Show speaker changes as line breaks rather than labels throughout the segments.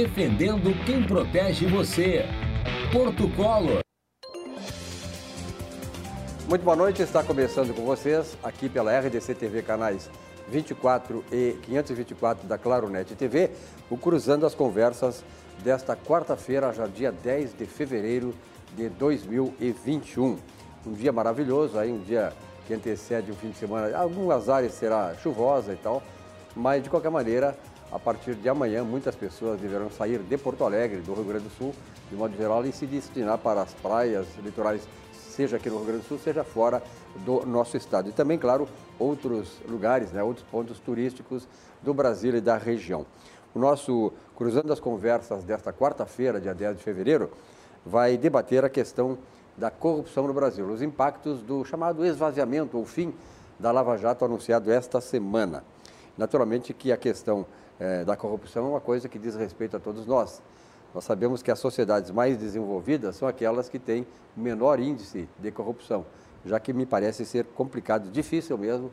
Defendendo quem protege você. Porto Colo.
Muito boa noite, está começando com vocês aqui pela RDC TV canais 24 e 524 da Claronet TV, o Cruzando as Conversas desta quarta-feira, já dia 10 de fevereiro de 2021. Um dia maravilhoso, aí um dia que antecede um fim de semana, algumas áreas será chuvosa e tal, mas de qualquer maneira a partir de amanhã, muitas pessoas deverão sair de Porto Alegre, do Rio Grande do Sul, de modo geral, e se destinar para as praias litorais, seja aqui no Rio Grande do Sul, seja fora do nosso estado. E também, claro, outros lugares, né, outros pontos turísticos do Brasil e da região. O nosso Cruzando as Conversas desta quarta-feira, dia 10 de fevereiro, vai debater a questão da corrupção no Brasil, os impactos do chamado esvaziamento ou fim da Lava Jato anunciado esta semana. Naturalmente que a questão é, da corrupção é uma coisa que diz respeito a todos nós. Nós sabemos que as sociedades mais desenvolvidas são aquelas que têm menor índice de corrupção, já que me parece ser complicado, difícil mesmo,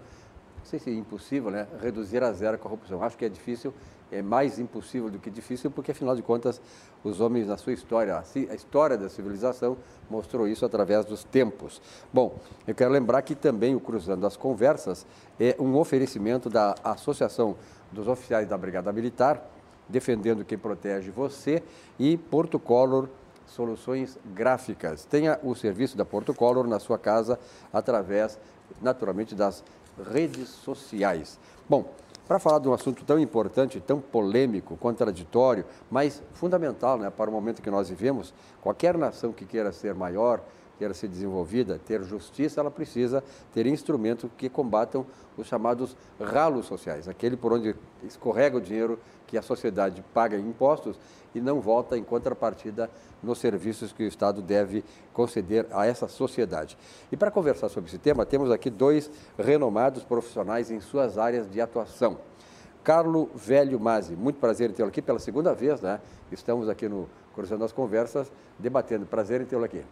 não sei se é impossível, né, reduzir a zero a corrupção. Acho que é difícil, é mais impossível do que difícil, porque afinal de contas, os homens na sua história, a história da civilização mostrou isso através dos tempos. Bom, eu quero lembrar que também o Cruzando as Conversas é um oferecimento da Associação dos oficiais da Brigada Militar, defendendo quem protege você, e Porto Color Soluções Gráficas. Tenha o serviço da Porto Color na sua casa através, naturalmente, das redes sociais. Bom, para falar de um assunto tão importante, tão polêmico, contraditório, mas fundamental né, para o momento que nós vivemos, qualquer nação que queira ser maior, queira ser desenvolvida, ter justiça, ela precisa ter instrumentos que combatam os chamados ralos sociais, aquele por onde escorrega o dinheiro que a sociedade paga em impostos e não volta em contrapartida nos serviços que o Estado deve conceder a essa sociedade. E para conversar sobre esse tema, temos aqui dois renomados profissionais em suas áreas de atuação. Carlo Velho Masi, muito prazer em tê-lo aqui pela segunda vez, né? Estamos aqui no Cruzando as Conversas, debatendo. Prazer em tê-lo aqui.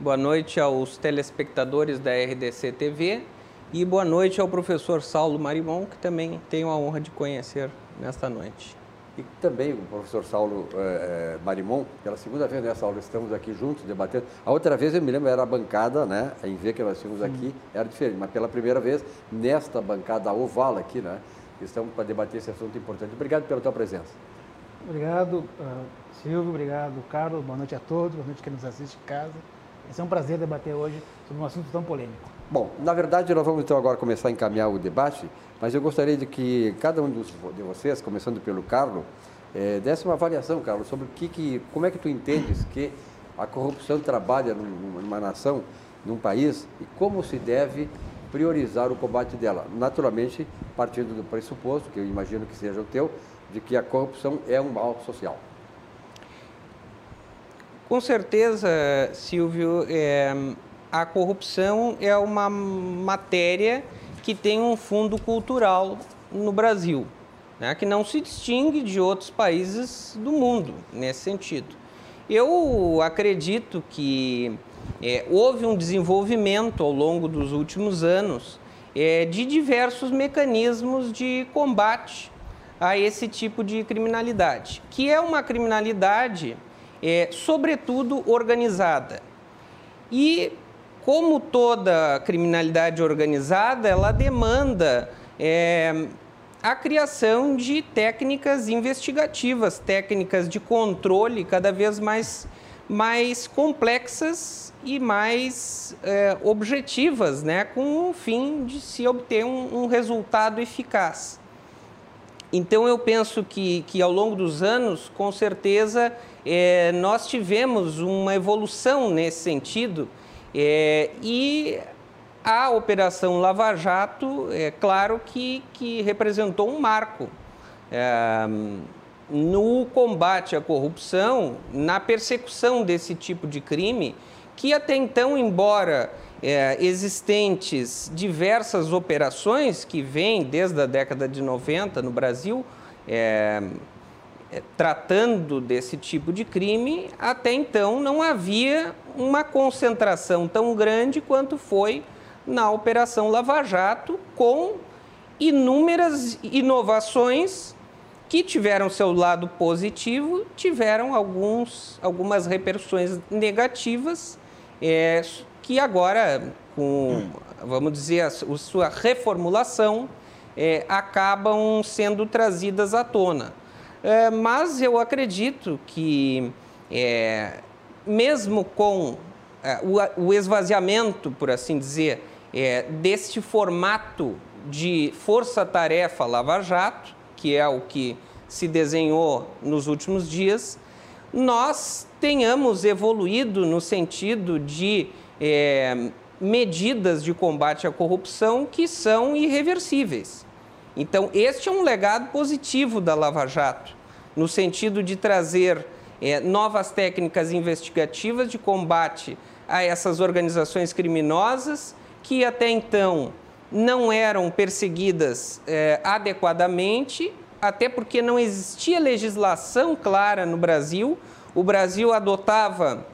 Boa noite aos telespectadores da RDC TV e boa noite ao professor Saulo Marimon, que também tenho a honra de conhecer nesta noite.
E também o professor Saulo eh, Marimon, pela segunda vez nessa aula estamos aqui juntos debatendo. A outra vez eu me lembro era a bancada, né? Em ver que nós tínhamos aqui era diferente, mas pela primeira vez nesta bancada oval aqui, né? Estamos para debater esse assunto importante. Obrigado pela tua presença.
Obrigado, uh, Silvio. Obrigado, Carlos. Boa noite a todos. Boa noite quem nos assiste em casa. É um prazer debater hoje sobre um assunto tão polêmico.
Bom, na verdade, nós vamos então agora começar a encaminhar o debate, mas eu gostaria de que cada um de vocês, começando pelo Carlos, é, desse uma avaliação, Carlos, sobre o que, que, como é que tu entendes que a corrupção trabalha numa nação, num país, e como se deve priorizar o combate dela. Naturalmente, partindo do pressuposto, que eu imagino que seja o teu, de que a corrupção é um mal social.
Com certeza, Silvio, é, a corrupção é uma matéria que tem um fundo cultural no Brasil, né, que não se distingue de outros países do mundo nesse sentido. Eu acredito que é, houve um desenvolvimento ao longo dos últimos anos é, de diversos mecanismos de combate a esse tipo de criminalidade, que é uma criminalidade é, sobretudo organizada. E, como toda criminalidade organizada, ela demanda é, a criação de técnicas investigativas, técnicas de controle cada vez mais, mais complexas e mais é, objetivas, né, com o fim de se obter um, um resultado eficaz. Então, eu penso que, que ao longo dos anos, com certeza, é, nós tivemos uma evolução nesse sentido é, e a Operação Lava Jato, é claro que, que representou um marco é, no combate à corrupção, na persecução desse tipo de crime, que até então, embora é, existentes diversas operações que vêm desde a década de 90 no Brasil, é, é, tratando desse tipo de crime, até então não havia uma concentração tão grande quanto foi na Operação Lava Jato, com inúmeras inovações que tiveram seu lado positivo, tiveram alguns, algumas repercussões negativas, é, que agora, com, vamos dizer, a, sua reformulação, é, acabam sendo trazidas à tona. É, mas eu acredito que, é, mesmo com é, o, o, esvaziamento, por assim dizer, é, deste formato de força-tarefa Lava Jato, que é o que se desenhou nos últimos dias, nós tenhamos evoluído no sentido de é, medidas de combate à corrupção que são irreversíveis. Então, este é um legado positivo da Lava Jato, no sentido de trazer é, novas técnicas investigativas de combate a essas organizações criminosas que até então não eram perseguidas é, adequadamente, até porque não existia legislação clara no Brasil. O Brasil adotava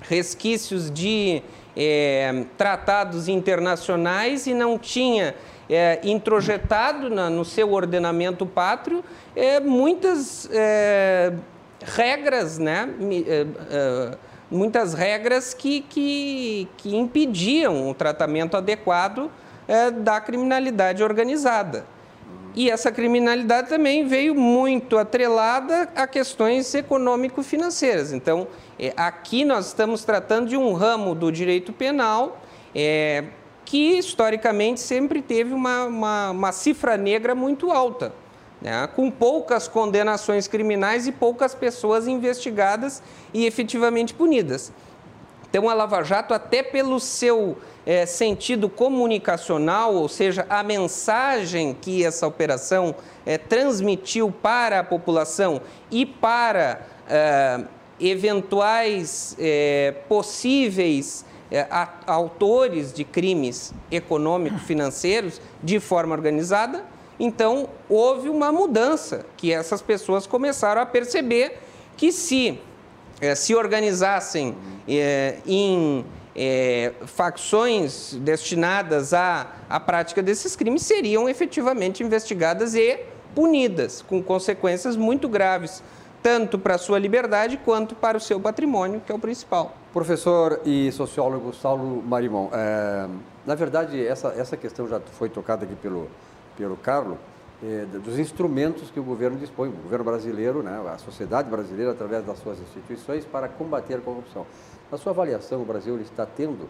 resquícios de é, tratados internacionais e não tinha é, introjetado na, no seu ordenamento pátrio é, muitas é, regras, né? É, é, muitas regras que, que, que impediam o tratamento adequado da criminalidade organizada. E essa criminalidade também veio muito atrelada a questões econômico-financeiras. Então, é, aqui nós estamos tratando de um ramo do direito penal é, que, historicamente, sempre teve uma, uma, uma cifra negra muito alta. Né, com poucas condenações criminais e poucas pessoas investigadas e efetivamente punidas. Então, a Lava Jato, até pelo seu é, sentido comunicacional, ou seja, a mensagem que essa operação é, transmitiu para a população e para é, eventuais é, possíveis é, autores de crimes econômico-financeiros de forma organizada, então houve uma mudança que essas pessoas começaram a perceber que se é, se organizassem em é, facções destinadas à, à prática desses crimes seriam efetivamente investigadas e punidas, com consequências muito graves, tanto para a sua liberdade quanto para o seu patrimônio, que é o principal.
Professor e sociólogo Saulo Marimon, é, na verdade, essa, essa questão já foi tocada aqui pelo, pelo Carlos, é, dos instrumentos que o governo dispõe, o governo brasileiro, né, a sociedade brasileira, através das suas instituições, para combater a corrupção. Na sua avaliação, o Brasil está tendo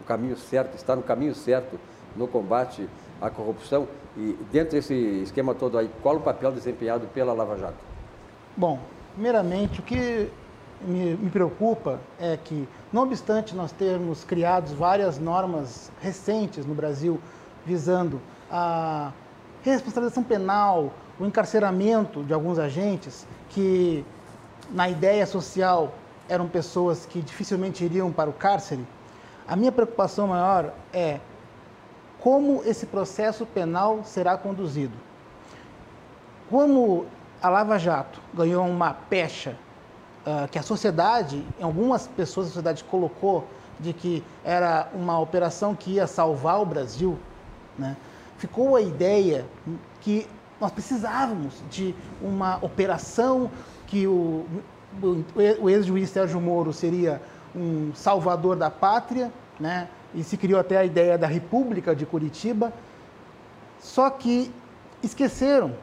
o caminho certo, está no caminho certo no combate à corrupção? E dentro desse esquema todo aí, qual o papel desempenhado pela Lava Jato?
Bom, primeiramente, o que me, me preocupa é que, não obstante nós termos criado várias normas recentes no Brasil visando a responsabilização penal, o encarceramento de alguns agentes que, na ideia social, eram pessoas que dificilmente iriam para o cárcere, a minha preocupação maior é como esse processo penal será conduzido. Como a Lava Jato ganhou uma pecha uh, que a sociedade, algumas pessoas da sociedade colocou de que era uma operação que ia salvar o Brasil, né? ficou a ideia que nós precisávamos de uma operação que o o ex-juiz Sérgio Moro seria um salvador da pátria, né? e se criou até a ideia da República de Curitiba. Só que esqueceram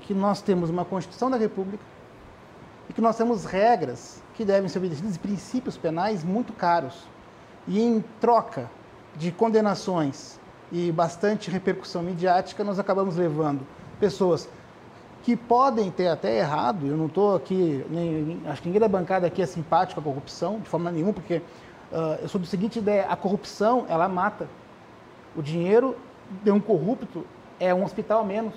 que nós temos uma Constituição da República e que nós temos regras que devem ser obedecidas e princípios penais muito caros. E em troca de condenações e bastante repercussão midiática, nós acabamos levando pessoas que podem ter até errado, eu não estou aqui, nem, acho que ninguém da bancada aqui é simpático à corrupção, de forma nenhuma, porque uh, eu sou do seguinte ideia, a corrupção, ela mata. O dinheiro de um corrupto é um hospital a menos.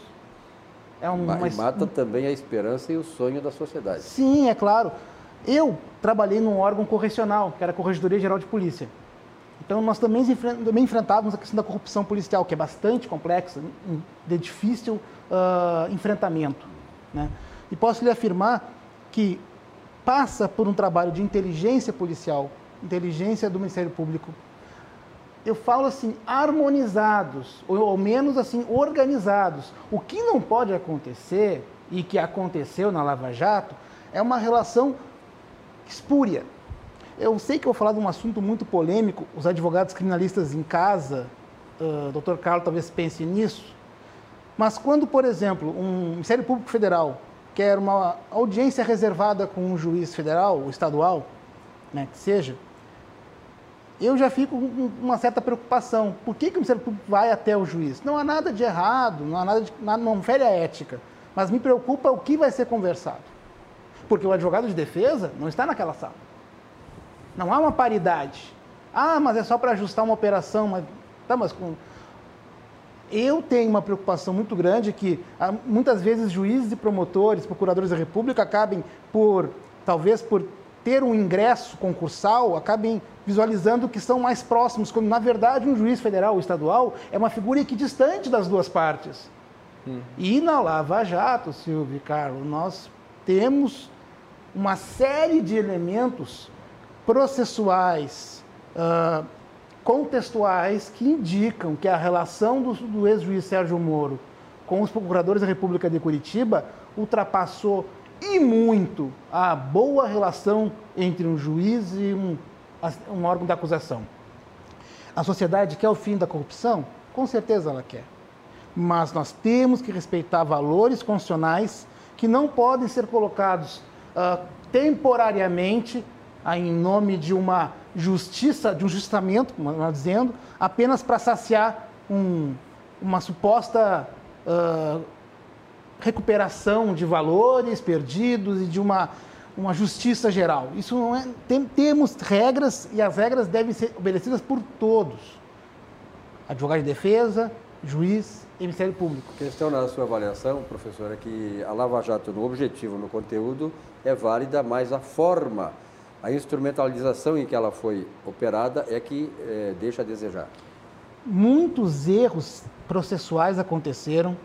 É um, Mas mata também a esperança e o sonho da sociedade.
Sim, é claro. Eu trabalhei num órgão correcional, que era a Corregedoria Geral de Polícia. Então, nós também, também enfrentávamos a questão da corrupção policial, que é bastante complexa, de difícil uh, enfrentamento. Né? E posso lhe afirmar que passa por um trabalho de inteligência policial, inteligência do Ministério Público, eu falo assim, harmonizados, ou ao menos assim, organizados. O que não pode acontecer, e que aconteceu na Lava Jato, é uma relação espúria. Eu sei que eu vou falar de um assunto muito polêmico, os advogados criminalistas em casa, uh, Dr. Carlos talvez pense nisso, mas quando, por exemplo, um Ministério Público Federal quer uma audiência reservada com um juiz federal ou estadual, né, que seja, eu já fico com uma certa preocupação. Por que, que o Ministério Público vai até o juiz? Não há nada de errado, não há nada de, não fere a ética, mas me preocupa o que vai ser conversado. Porque o advogado de defesa não está naquela sala. Não há uma paridade. Ah, mas é só para ajustar uma operação. Mas, tá, mas com... Eu tenho uma preocupação muito grande que ah, muitas vezes juízes e promotores, procuradores da República acabem por, talvez por ter um ingresso concursal, acabem visualizando que são mais próximos, quando na verdade um juiz federal ou estadual é uma figura equidistante das duas partes. Hum. E na Lava Jato, Silvio e Carlos, nós temos uma série de elementos processuais, uh, contextuais, que indicam que a relação do, do ex-juiz Sérgio Moro com os procuradores da República de Curitiba ultrapassou e muito a boa relação entre um juiz e um, um órgão da acusação. A sociedade quer o fim da corrupção? Com certeza ela quer. Mas nós temos que respeitar valores constitucionais que não podem ser colocados uh, temporariamente em nome de uma justiça, de um justamento, como nós dizendo, apenas para saciar um, uma suposta uh, recuperação de valores perdidos e de uma, uma justiça geral. Isso não é. Tem, temos regras e as regras devem ser obedecidas por todos. Advogado de defesa, juiz e Ministério Público.
A questão na sua avaliação, professor, é que a Lava Jato no objetivo, no conteúdo, é válida, mas a forma, a instrumentalização em que ela foi operada é que é, deixa a desejar.
Muitos erros processuais aconteceram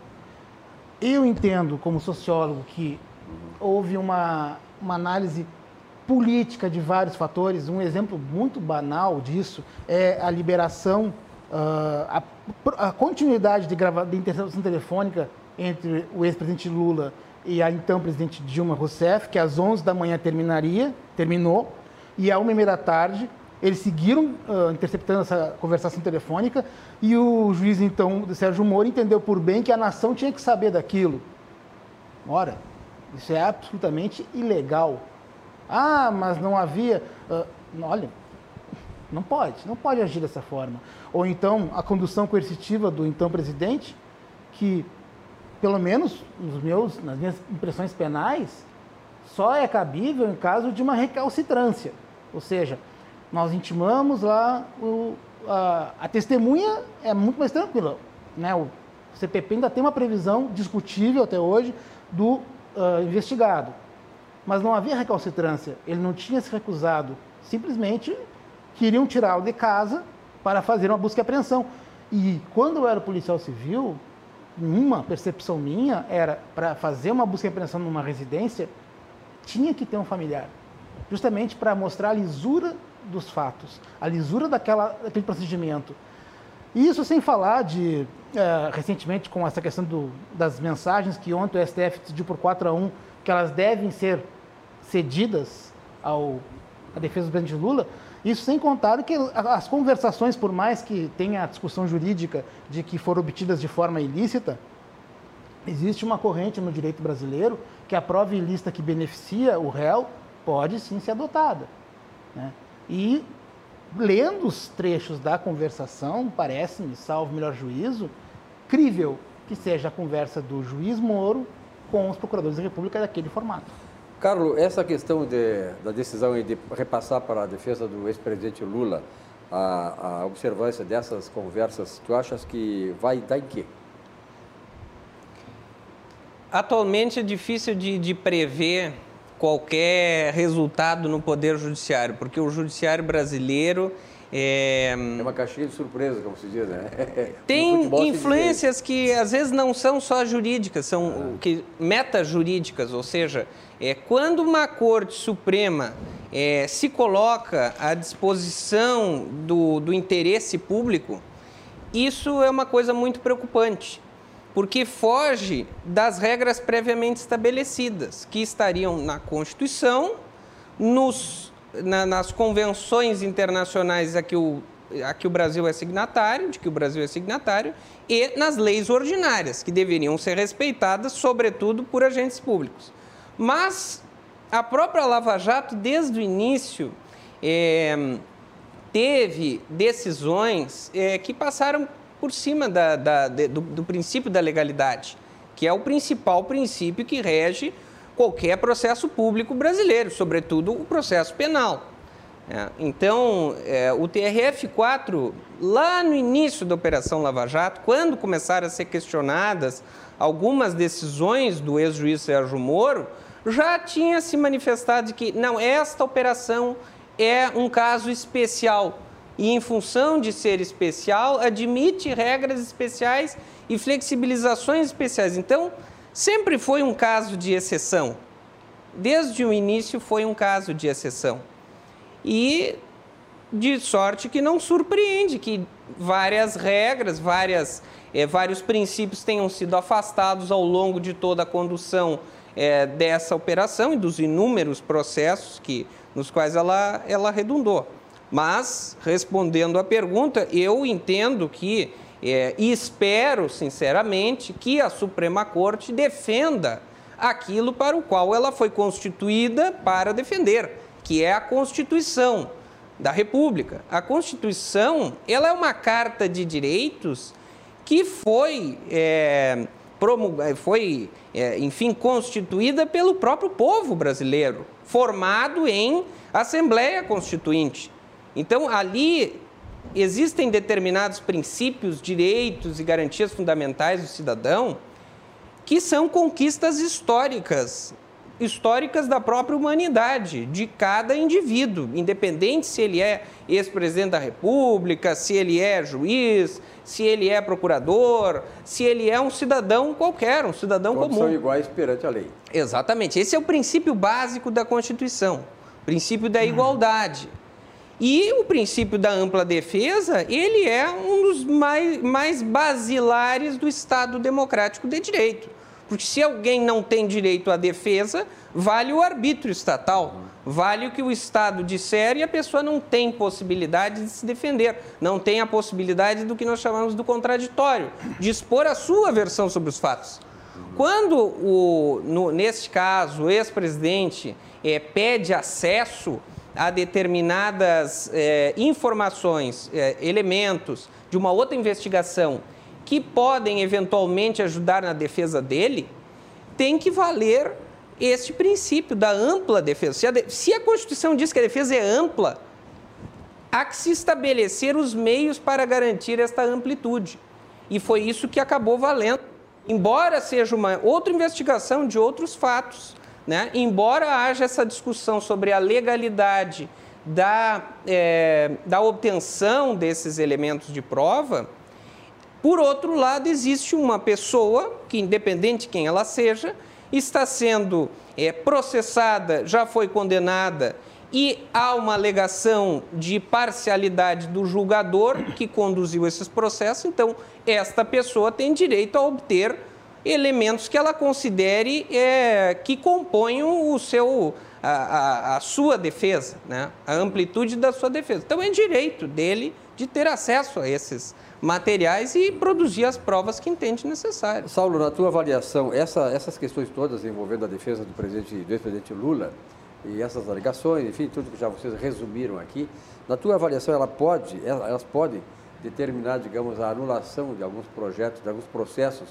eu entendo, como sociólogo, que houve uma, uma análise política de vários fatores. Um exemplo muito banal disso é a liberação, uh, a, a, continuidade de, grava, de interceptação telefônica entre o ex-presidente Lula e a então presidente Dilma Rousseff, que às 11 da manhã terminaria, terminou, e à 1 h da tarde eles seguiram uh, interceptando essa conversação telefônica e o juiz, então, Sérgio Moro, entendeu por bem que a nação tinha que saber daquilo. Ora, isso é absolutamente ilegal. Ah, mas não havia. Uh, olha, não pode, não pode agir dessa forma. Ou então a condução coercitiva do então presidente, que, pelo menos nos meus, nas minhas impressões penais, só é cabível em caso de uma recalcitrância. Ou seja, nós intimamos lá, o, a, a, testemunha é muito mais tranquila. Né? O CPP ainda tem uma previsão discutível até hoje do uh, investigado. Mas não havia recalcitrância, ele não tinha se recusado, simplesmente queriam tirá-lo de casa para fazer uma busca e apreensão. E quando eu era policial civil, uma percepção minha era para fazer uma busca e apreensão numa residência, tinha que ter um familiar, justamente para mostrar a lisura dos fatos, a lisura daquela, daquele procedimento. Isso sem falar de, é, recentemente, com essa questão do, das mensagens que ontem o STF decidiu por 4 a 1, que elas devem ser cedidas ao, à defesa do presidente Lula, isso sem contar que as conversações, por mais que tenha a discussão jurídica de que foram obtidas de forma ilícita, existe uma corrente no direito brasileiro que a prova ilícita que beneficia o réu pode sim ser adotada. Né? E lendo os trechos da conversação, parece-me, salvo melhor juízo, crível que seja a conversa do juiz Moro com os procuradores da República daquele formato.
Carlos, essa questão de, da decisão de repassar para a defesa do ex-presidente Lula a, a, observância dessas conversas, tu achas que vai dar em quê?
Atualmente é difícil de, de prever qualquer resultado no Poder Judiciário, porque o Judiciário brasileiro.
É, é uma caixinha de surpresa, como se diz, né?
Tem influências que às vezes não são só jurídicas, são ah. que, metajurídicas, ou seja, é, quando uma Corte Suprema é, se coloca à disposição do, do interesse público, isso é uma coisa muito preocupante, porque foge das regras previamente estabelecidas, que estariam na Constituição, nos, na, nas convenções internacionais a que, o, a que o Brasil é signatário, de que o Brasil é signatário, e nas leis ordinárias, que deveriam ser respeitadas, sobretudo por agentes públicos. Mas a própria Lava Jato, desde o início, é, teve decisões é, que passaram por cima da, da, de, do, do princípio da legalidade, que é o principal princípio que rege qualquer processo público brasileiro, sobretudo o processo penal. É, então, é, o TRF-4, lá no início da Operação Lava Jato, quando começaram a ser questionadas algumas decisões do ex-juiz Sérgio Moro, já tinha se manifestado de que, não, esta operação é um caso especial e, em função de ser especial, admite regras especiais e flexibilizações especiais. Então, sempre foi um caso de exceção. Desde o início foi um caso de exceção. E de sorte que não surpreende que várias regras, várias, é, vários princípios tenham sido afastados ao longo de toda a condução é, dessa operação e dos inúmeros processos que, nos quais ela, ela redundou. Mas, respondendo à pergunta, eu entendo que, é, e espero sinceramente, que a Suprema Corte defenda aquilo para o qual ela foi constituída para defender, que é a Constituição da República. A Constituição ela é uma carta de direitos que foi é, promulgada, foi, é, enfim, constituída pelo próprio povo brasileiro, formado em Assembleia Constituinte. Então, ali existem determinados princípios, direitos e garantias fundamentais do cidadão que são conquistas históricas históricas da própria humanidade, de cada indivíduo, independente se ele é ex-presidente da República, se ele é juiz, se ele é procurador, se ele é um cidadão qualquer, um cidadão
Todos
comum.
são iguais perante a lei.
Exatamente. Esse é o princípio básico da Constituição, o princípio da igualdade. E o princípio da ampla defesa, ele é um dos mais, mais basilares do Estado democrático de direito. Porque se alguém não tem direito à defesa, vale o arbítrio estatal, vale o que o Estado disser e a pessoa não tem possibilidade de se defender, não tem a possibilidade do que nós chamamos do contraditório, de expor a sua versão sobre os fatos. Quando, o, no, neste caso, o ex-presidente é, pede acesso a determinadas é, informações, é, elementos de uma outra investigação que podem eventualmente ajudar na defesa dele, tem que valer este princípio da ampla defesa. Se a, de, se a Constituição diz que a defesa é ampla, há que se estabelecer os meios para garantir esta amplitude. E foi isso que acabou valendo. Embora seja uma outra investigação de outros fatos, né? embora haja essa discussão sobre a legalidade da, é, da obtenção desses elementos de prova, por outro lado, existe uma pessoa que, independente de quem ela seja, está sendo é, processada, já foi condenada e há uma alegação de parcialidade do julgador que conduziu esses processos. Então, esta pessoa tem direito a obter elementos que ela considere é, que componham o seu, a, a, a sua defesa, né? a amplitude da sua defesa. Então, é direito dele de ter acesso a esses materiais e produzir as provas que entende necessário.
Saulo, na tua avaliação, essa, essas questões todas envolvendo a defesa do presidente, do ex-presidente Lula e essas alegações, enfim, tudo que já vocês resumiram aqui, na tua avaliação, ela pode, elas podem determinar, digamos, a anulação de alguns projetos, de alguns processos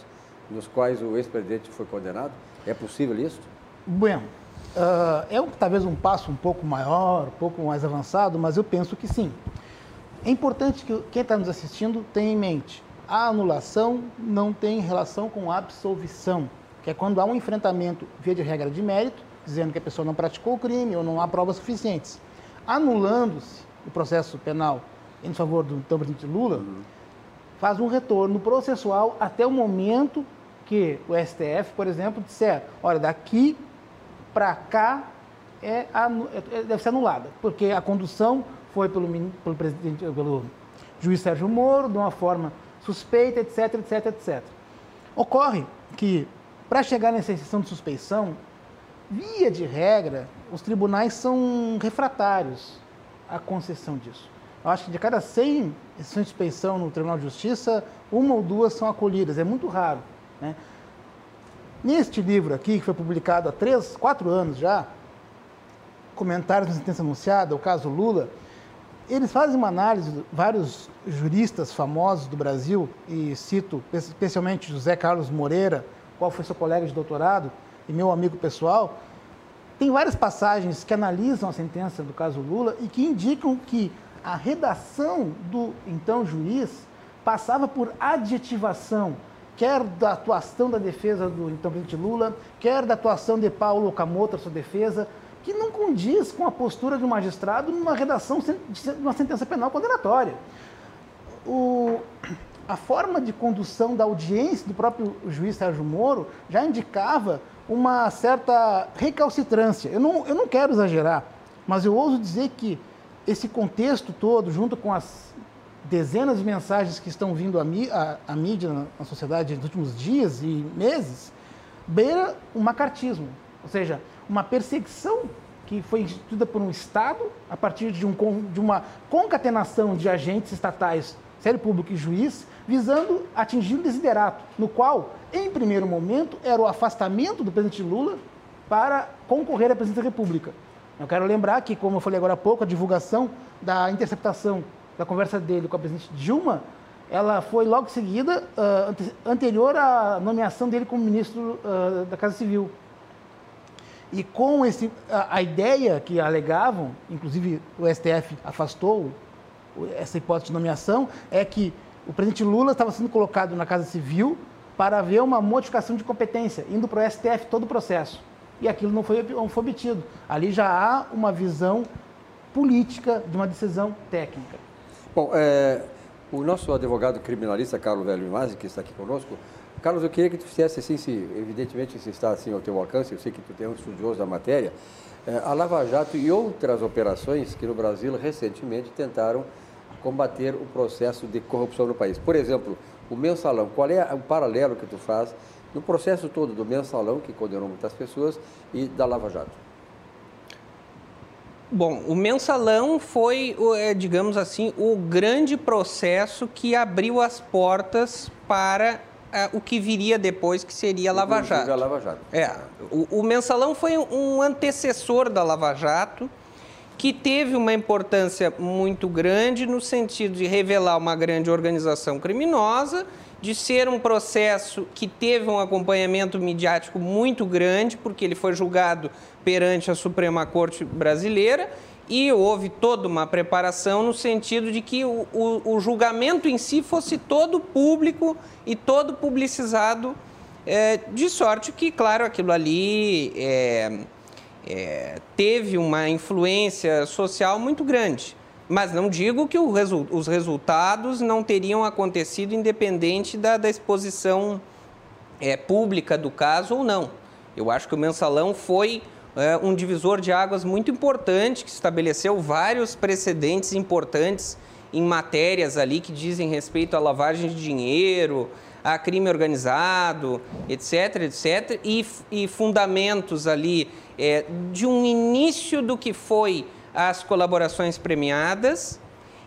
nos quais o ex-presidente foi condenado? É possível isso?
Bueno, uh, é um, talvez um passo um pouco maior, um pouco mais avançado, mas eu penso que sim. É importante que quem está nos assistindo tenha em mente, a anulação não tem relação com a absolvição, que é quando há um enfrentamento via de regra de mérito, dizendo que a pessoa não praticou o crime ou não há provas suficientes. Anulando-se o processo penal em favor do então presidente Lula, uhum. faz um retorno processual até o momento que o STF, por exemplo, disser, olha, daqui para cá é, é, deve ser anulada, porque a condução foi pelo, pelo, pelo juiz Sérgio Moro, de uma forma suspeita, etc, etc, etc. Ocorre que, para chegar nessa exceção de suspeição, via de regra, os tribunais são refratários à concessão disso. Eu acho que de cada 100 exceções de suspeição no Tribunal de Justiça, uma ou duas são acolhidas, é muito raro. Né? Neste livro aqui, que foi publicado há três, quatro anos já, Comentários da Sentença Anunciada, o caso Lula, eles fazem uma análise, vários juristas famosos do Brasil, e cito especialmente José Carlos Moreira, qual foi seu colega de doutorado e meu amigo pessoal, tem várias passagens que analisam a sentença do caso Lula e que indicam que a redação do então juiz passava por adjetivação, quer da atuação da defesa do então presidente Lula, quer da atuação de Paulo Okamoto, sua defesa, que não condiz com a postura de um magistrado numa redação de uma sentença penal condenatória. O, a forma de condução da audiência do próprio juiz Sérgio Moro já indicava uma certa recalcitrância. Eu não, eu não quero exagerar, mas eu ouso dizer que esse contexto todo, junto com as dezenas de mensagens que estão vindo à, mídia, na sociedade nos últimos dias e meses, beira um macartismo, ou seja, uma perseguição que foi instituída por um Estado a partir de, um, de uma concatenação de agentes estatais, sério público e juiz, visando atingir o desiderato, no qual, em primeiro momento, era o afastamento do presidente Lula para concorrer à presidência da República. Eu quero lembrar que, como eu falei agora há pouco, a divulgação da interceptação da conversa dele com a presidente Dilma, ela foi logo seguida, uh, anterior à nomeação dele como ministro uh, da Casa Civil. E com esse, a, a, ideia que alegavam, inclusive o STF afastou essa hipótese de nomeação, é que o presidente Lula estava sendo colocado na Casa Civil para haver uma modificação de competência, indo para o STF todo o processo. E aquilo não foi, não foi obtido. Ali já há uma visão política de uma decisão técnica.
Bom, é, o nosso advogado criminalista, Carlos Velho Imazzi, que está aqui conosco, Carlos, eu queria que tu fizesse assim, se, evidentemente, se está assim ao teu alcance, eu sei que tu é um estudioso da matéria, é, a Lava Jato e outras operações que no Brasil recentemente tentaram combater o processo de corrupção no país. Por exemplo, o mensalão, qual é o paralelo que tu faz no processo todo do mensalão, que condenou muitas pessoas, e da Lava Jato?
Bom, o mensalão foi, é, digamos assim, o grande processo que abriu as portas para é, o que viria depois, que seria a Lava Jato.
A Lava Jato.
É, o, o mensalão foi um antecessor da Lava Jato, que teve uma importância muito grande no sentido de revelar uma grande organização criminosa, de ser um processo que teve um acompanhamento midiático muito grande, porque ele foi julgado perante a Suprema Corte Brasileira e houve toda uma preparação no sentido de que o, o, o julgamento em si fosse todo público e todo publicizado, é, de sorte que, claro, aquilo ali é, é, teve uma influência social muito grande. Mas não digo que resu os resultados não teriam acontecido independente da, da exposição é, pública do caso ou não. Eu acho que o mensalão foi é, um divisor de águas muito importante, que estabeleceu vários precedentes importantes em matérias ali que dizem respeito à lavagem de dinheiro, a crime organizado, etc, etc, e, e fundamentos ali é, de um início do que foi as colaborações premiadas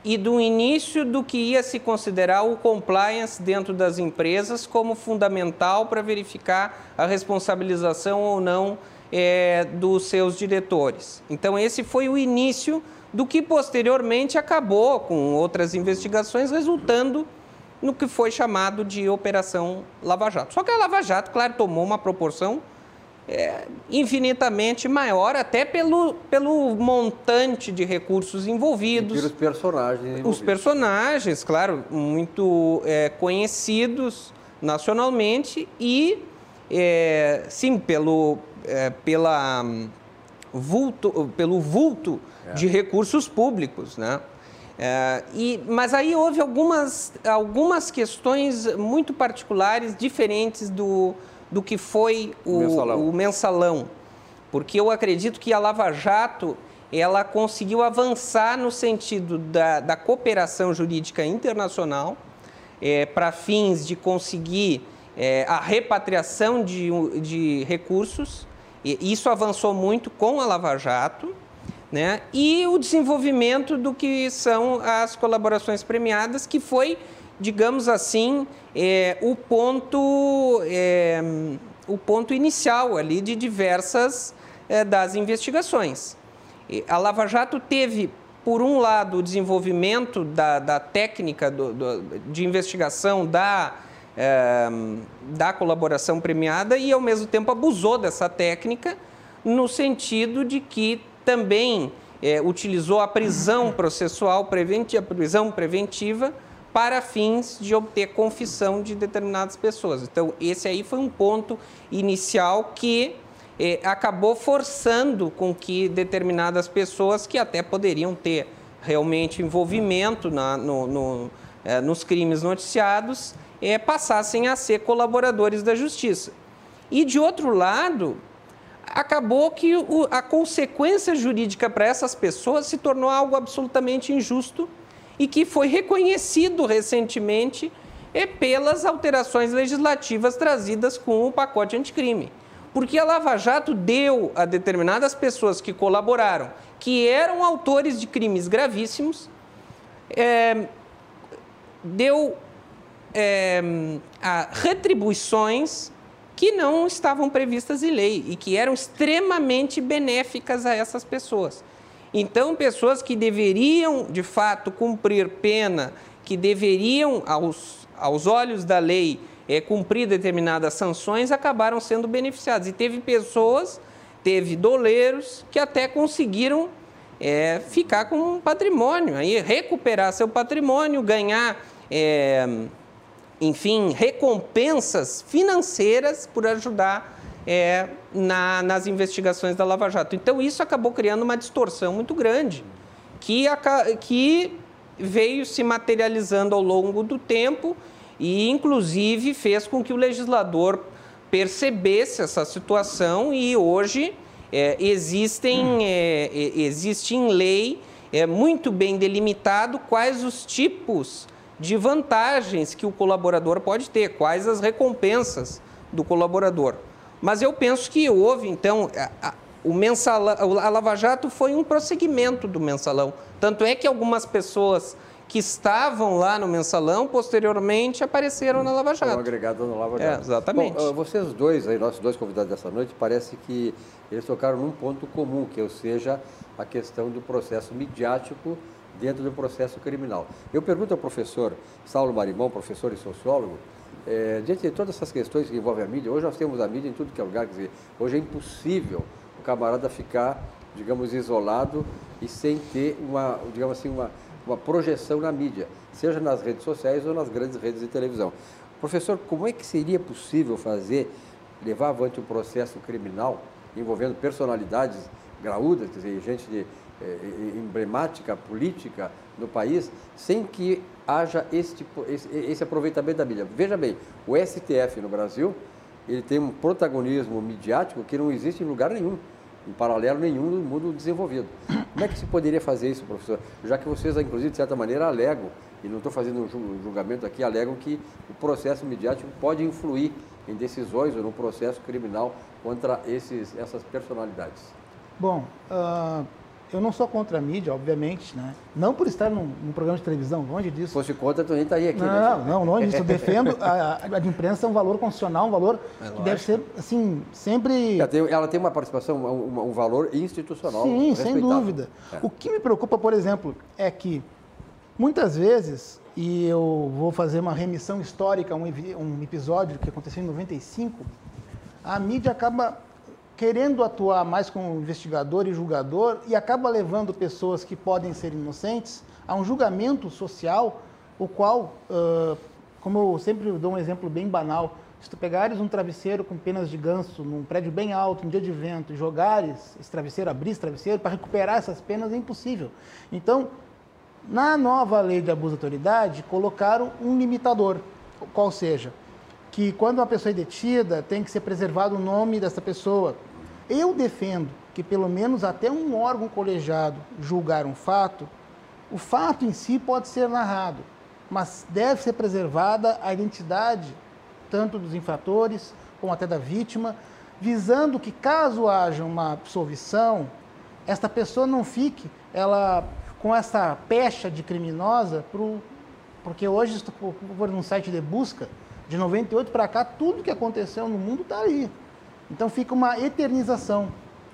e do início do que ia se considerar o compliance dentro das empresas como fundamental para verificar a responsabilização ou não é, dos seus diretores. Então, esse foi o início do que posteriormente acabou com outras investigações, resultando no que foi chamado de Operação Lava Jato. Só que a Lava Jato, claro, tomou uma proporção é, infinitamente maior, até pelo, pelo montante de recursos envolvidos.
E pelos personagens envolvidos.
Os personagens, claro, muito é, conhecidos nacionalmente e, é, sim, pelo, é, pela, um, vulto, pelo vulto é. de recursos públicos, né? É, e, mas aí houve algumas, algumas questões muito particulares, diferentes do, do que foi o mensalão. O mensalão. porque eu acredito que a Lava Jato ela conseguiu avançar no sentido da, da cooperação jurídica internacional é, para fins de conseguir é, a repatriação de, de recursos. E isso avançou muito com a Lava Jato. Né? E o desenvolvimento do que são as colaborações premiadas, que foi, digamos assim, é, o, ponto, é, o ponto inicial ali de diversas é, das investigações. A Lava Jato teve, por um lado, o desenvolvimento da, da técnica do, do, de investigação da, é, da colaboração premiada e, ao mesmo tempo, abusou dessa técnica no sentido de que também é, utilizou a prisão processual preventiva, a prisão preventiva para fins de obter confissão de determinadas pessoas. Então, esse aí foi um ponto inicial que eh, acabou forçando com que determinadas pessoas que até poderiam ter realmente envolvimento na, no, no, eh, nos crimes noticiados eh, passassem a ser colaboradores da justiça. E, de outro lado, acabou que o, a consequência jurídica para essas pessoas se tornou algo absolutamente injusto e que foi reconhecido recentemente é, pelas alterações legislativas trazidas com o pacote anticrime. Porque a Lava Jato deu a determinadas pessoas que colaboraram, que eram autores de crimes gravíssimos, é, deu é, retribuições que não estavam previstas em lei e que eram extremamente benéficas a essas pessoas. Então, pessoas que deveriam, de fato, cumprir pena, que deveriam, aos, aos olhos da lei, é, cumprir determinadas sanções, acabaram sendo beneficiadas. E teve pessoas, teve doleiros, que até conseguiram é, ficar com um patrimônio, aí recuperar seu patrimônio, ganhar, é, enfim, recompensas financeiras por ajudar é, na, nas investigações da Lava Jato. Então, isso acabou criando uma distorção muito grande, que, que veio se materializando ao longo do tempo e, inclusive, fez com que o legislador percebesse essa situação e hoje é, existem, é, existe em lei é, muito bem delimitado quais os tipos de vantagens que o colaborador pode ter, quais as recompensas do colaborador. Mas eu penso que houve, então, a, a, o mensalão, a Lava Jato foi um prosseguimento do mensalão. Tanto é que algumas pessoas que estavam lá no mensalão, posteriormente apareceram na Lava Jato. Foram
agregados no Lava
é, Jato. É, exatamente.
Bom, vocês dois, aí, nossos dois convidados dessa noite, parece que eles tocaram num ponto comum, que ou seja, a questão do processo midiático dentro do processo criminal. Eu pergunto ao professor Saulo Marimão, professor e sociólogo, é, diante de todas essas questões que envolvem a mídia, hoje nós temos a mídia em tudo que é lugar, quer dizer, hoje é impossível o camarada ficar, digamos, isolado e sem ter uma, digamos assim, uma, uma projeção na mídia, seja nas redes sociais ou nas grandes redes de televisão. Professor, como é que seria possível fazer, levar avante um processo criminal envolvendo personalidades graúdas, quer dizer, gente de, emblemática política no país, sem que haja esse, esse, esse aproveitamento da mídia. Veja bem, o STF no Brasil, ele tem um protagonismo midiático que não existe em lugar nenhum em paralelo nenhum no mundo desenvolvido. Como é que se poderia fazer isso, professor? Já que vocês, inclusive, de certa maneira, alegam, e não estou fazendo um julgamento aqui, alegam que o processo midiático pode influir em decisões ou no processo criminal contra esses, essas personalidades.
Bom, uh, eu não sou contra a mídia, obviamente, né? Não por estar num, num programa de televisão, longe disso. Se
fosse contra, tu nem estaria aqui,
não,
né?
Não, não, longe disso. Eu defendo a, a, imprensa é um valor constitucional, um valor é que deve ser, assim, sempre...
Ela tem, ela tem uma participação, um, um, valor institucional
Sim, sem dúvida. É. O que me preocupa, por exemplo, é que muitas vezes, e eu vou fazer uma remissão histórica, um, um episódio que aconteceu em 95, a mídia acaba querendo atuar mais como investigador e julgador e acaba levando pessoas que podem ser inocentes a um julgamento social, o qual, uh, como eu sempre dou um exemplo bem banal, se tu pegares um travesseiro com penas de ganso num prédio bem alto, em dia de vento, e jogares esse travesseiro, abrir esse travesseiro para recuperar essas penas é impossível. Então, na nova lei de abuso de autoridade, colocaram um limitador, qual seja, que quando uma pessoa é detida, tem que ser preservado o nome dessa pessoa, Eu defendo que pelo menos até um órgão colegiado julgar um fato, o fato em si pode ser narrado, mas deve ser preservada a identidade tanto dos infratores como até da vítima, visando que caso haja uma absolvição, esta pessoa não fique ela com essa pecha de criminosa, pro, porque hoje, se for num site de busca, de 98 para cá, tudo que aconteceu no mundo está aí. Então fica uma eternização.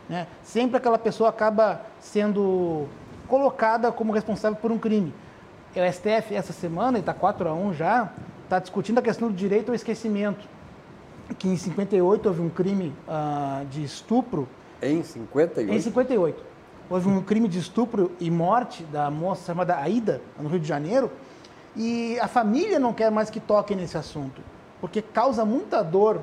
Né? Sempre aquela pessoa acaba sendo colocada como responsável por um crime. O STF, essa semana, está 4 a 1 já, está discutindo a questão do direito ao esquecimento. Que em 58 houve um crime uh, de estupro.
Em 58?
Em 58. Houve um crime de estupro e morte da moça chamada Aida, no Rio de Janeiro, e a família não quer mais que toque nesse assunto, porque causa muita dor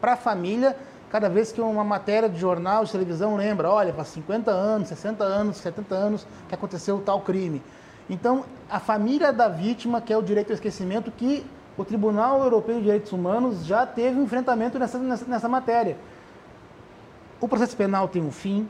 para a família cada vez que uma matéria de jornal, de televisão lembra, olha, faz 50 anos, 60 anos, 70 anos que aconteceu tal crime. Então, a família da vítima quer o direito ao esquecimento que o Tribunal Europeu de Direitos Humanos já teve um enfrentamento nessa, nessa, nessa matéria. O processo penal tem um fim,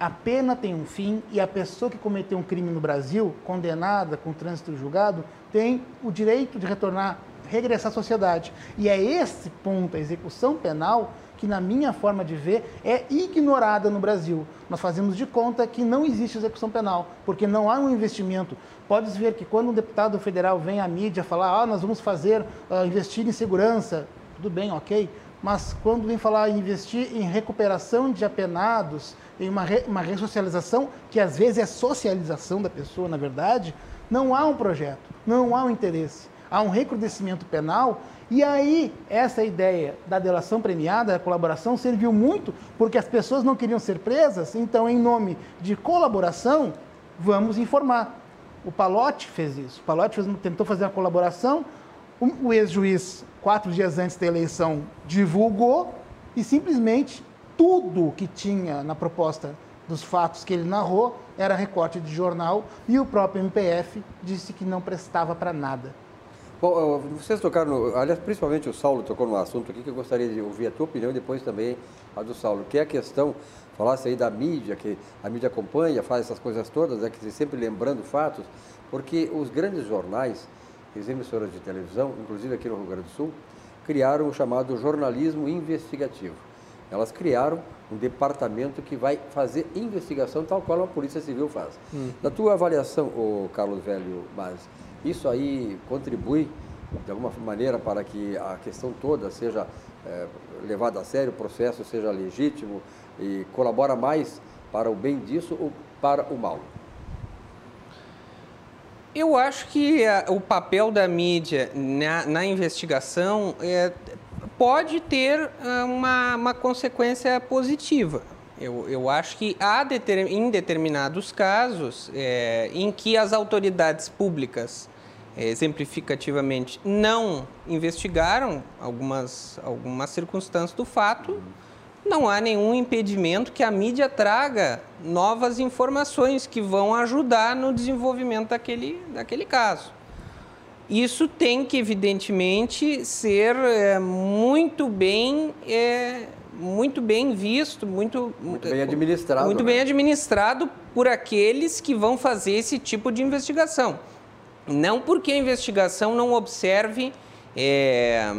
a pena tem um fim e a pessoa que cometeu um crime no Brasil, condenada com trânsito julgado, tem o direito de retornar, regressar à sociedade. E é esse ponto, a execução penal, que na minha forma de ver é ignorada no Brasil. Nós fazemos de conta que não existe execução penal, porque não há um investimento. Podes ver que quando um deputado federal vem à mídia falar, ah, nós vamos fazer, uh, investir em segurança, tudo bem, ok, mas quando vem falar em investir em recuperação de apenados, em uma, re, uma ressocialização, que às vezes é socialização da pessoa, na verdade, não há um projeto, não há um interesse. Há um recrudescimento penal e aí essa ideia da delação premiada, da colaboração, serviu muito porque as pessoas não queriam ser presas, então em nome de colaboração, vamos informar. O Palote fez isso. O Palote fez, tentou fazer uma colaboração, o ex-juiz, quatro dias antes da eleição, divulgou e simplesmente tudo que tinha na proposta dos fatos que ele narrou era recorte de jornal e o próprio MPF disse que não prestava para nada.
Bom, vocês tocaram, no, aliás, principalmente o Saulo tocou no assunto aqui que eu gostaria de ouvir a tua opinião e depois também a do Saulo, que é a questão, falasse aí da mídia, que a mídia acompanha, faz essas coisas todas, é que sempre lembrando fatos, porque os grandes jornais, as emissoras de televisão, inclusive aqui no Rio Grande do Sul, criaram o chamado jornalismo investigativo. Elas criaram um departamento que vai fazer investigação tal qual a Polícia Civil faz. Hum. Na tua avaliação, o Carlos Velho Mas, isso aí contribui de alguma maneira para que a questão toda seja é, levada a sério, o processo seja legítimo e colabora mais para o bem disso ou para o mal?
Eu acho que a, o papel da mídia na, na investigação é, pode ter ah, uma, uma consequência positiva. Eu, eu acho que há em determinados casos é, em que as autoridades públicas, é, exemplificativamente, não investigaram algumas, algumas circunstâncias do fato, não há nenhum impedimento que a mídia traga novas informações que vão ajudar no desenvolvimento daquele, daquele caso. Isso tem que, evidentemente, ser é, muito bem é, muito bem visto, muito,
muito bem administrado.
Muito né? bem administrado por aqueles que vão fazer esse tipo de investigação. Não porque a investigação não observe é,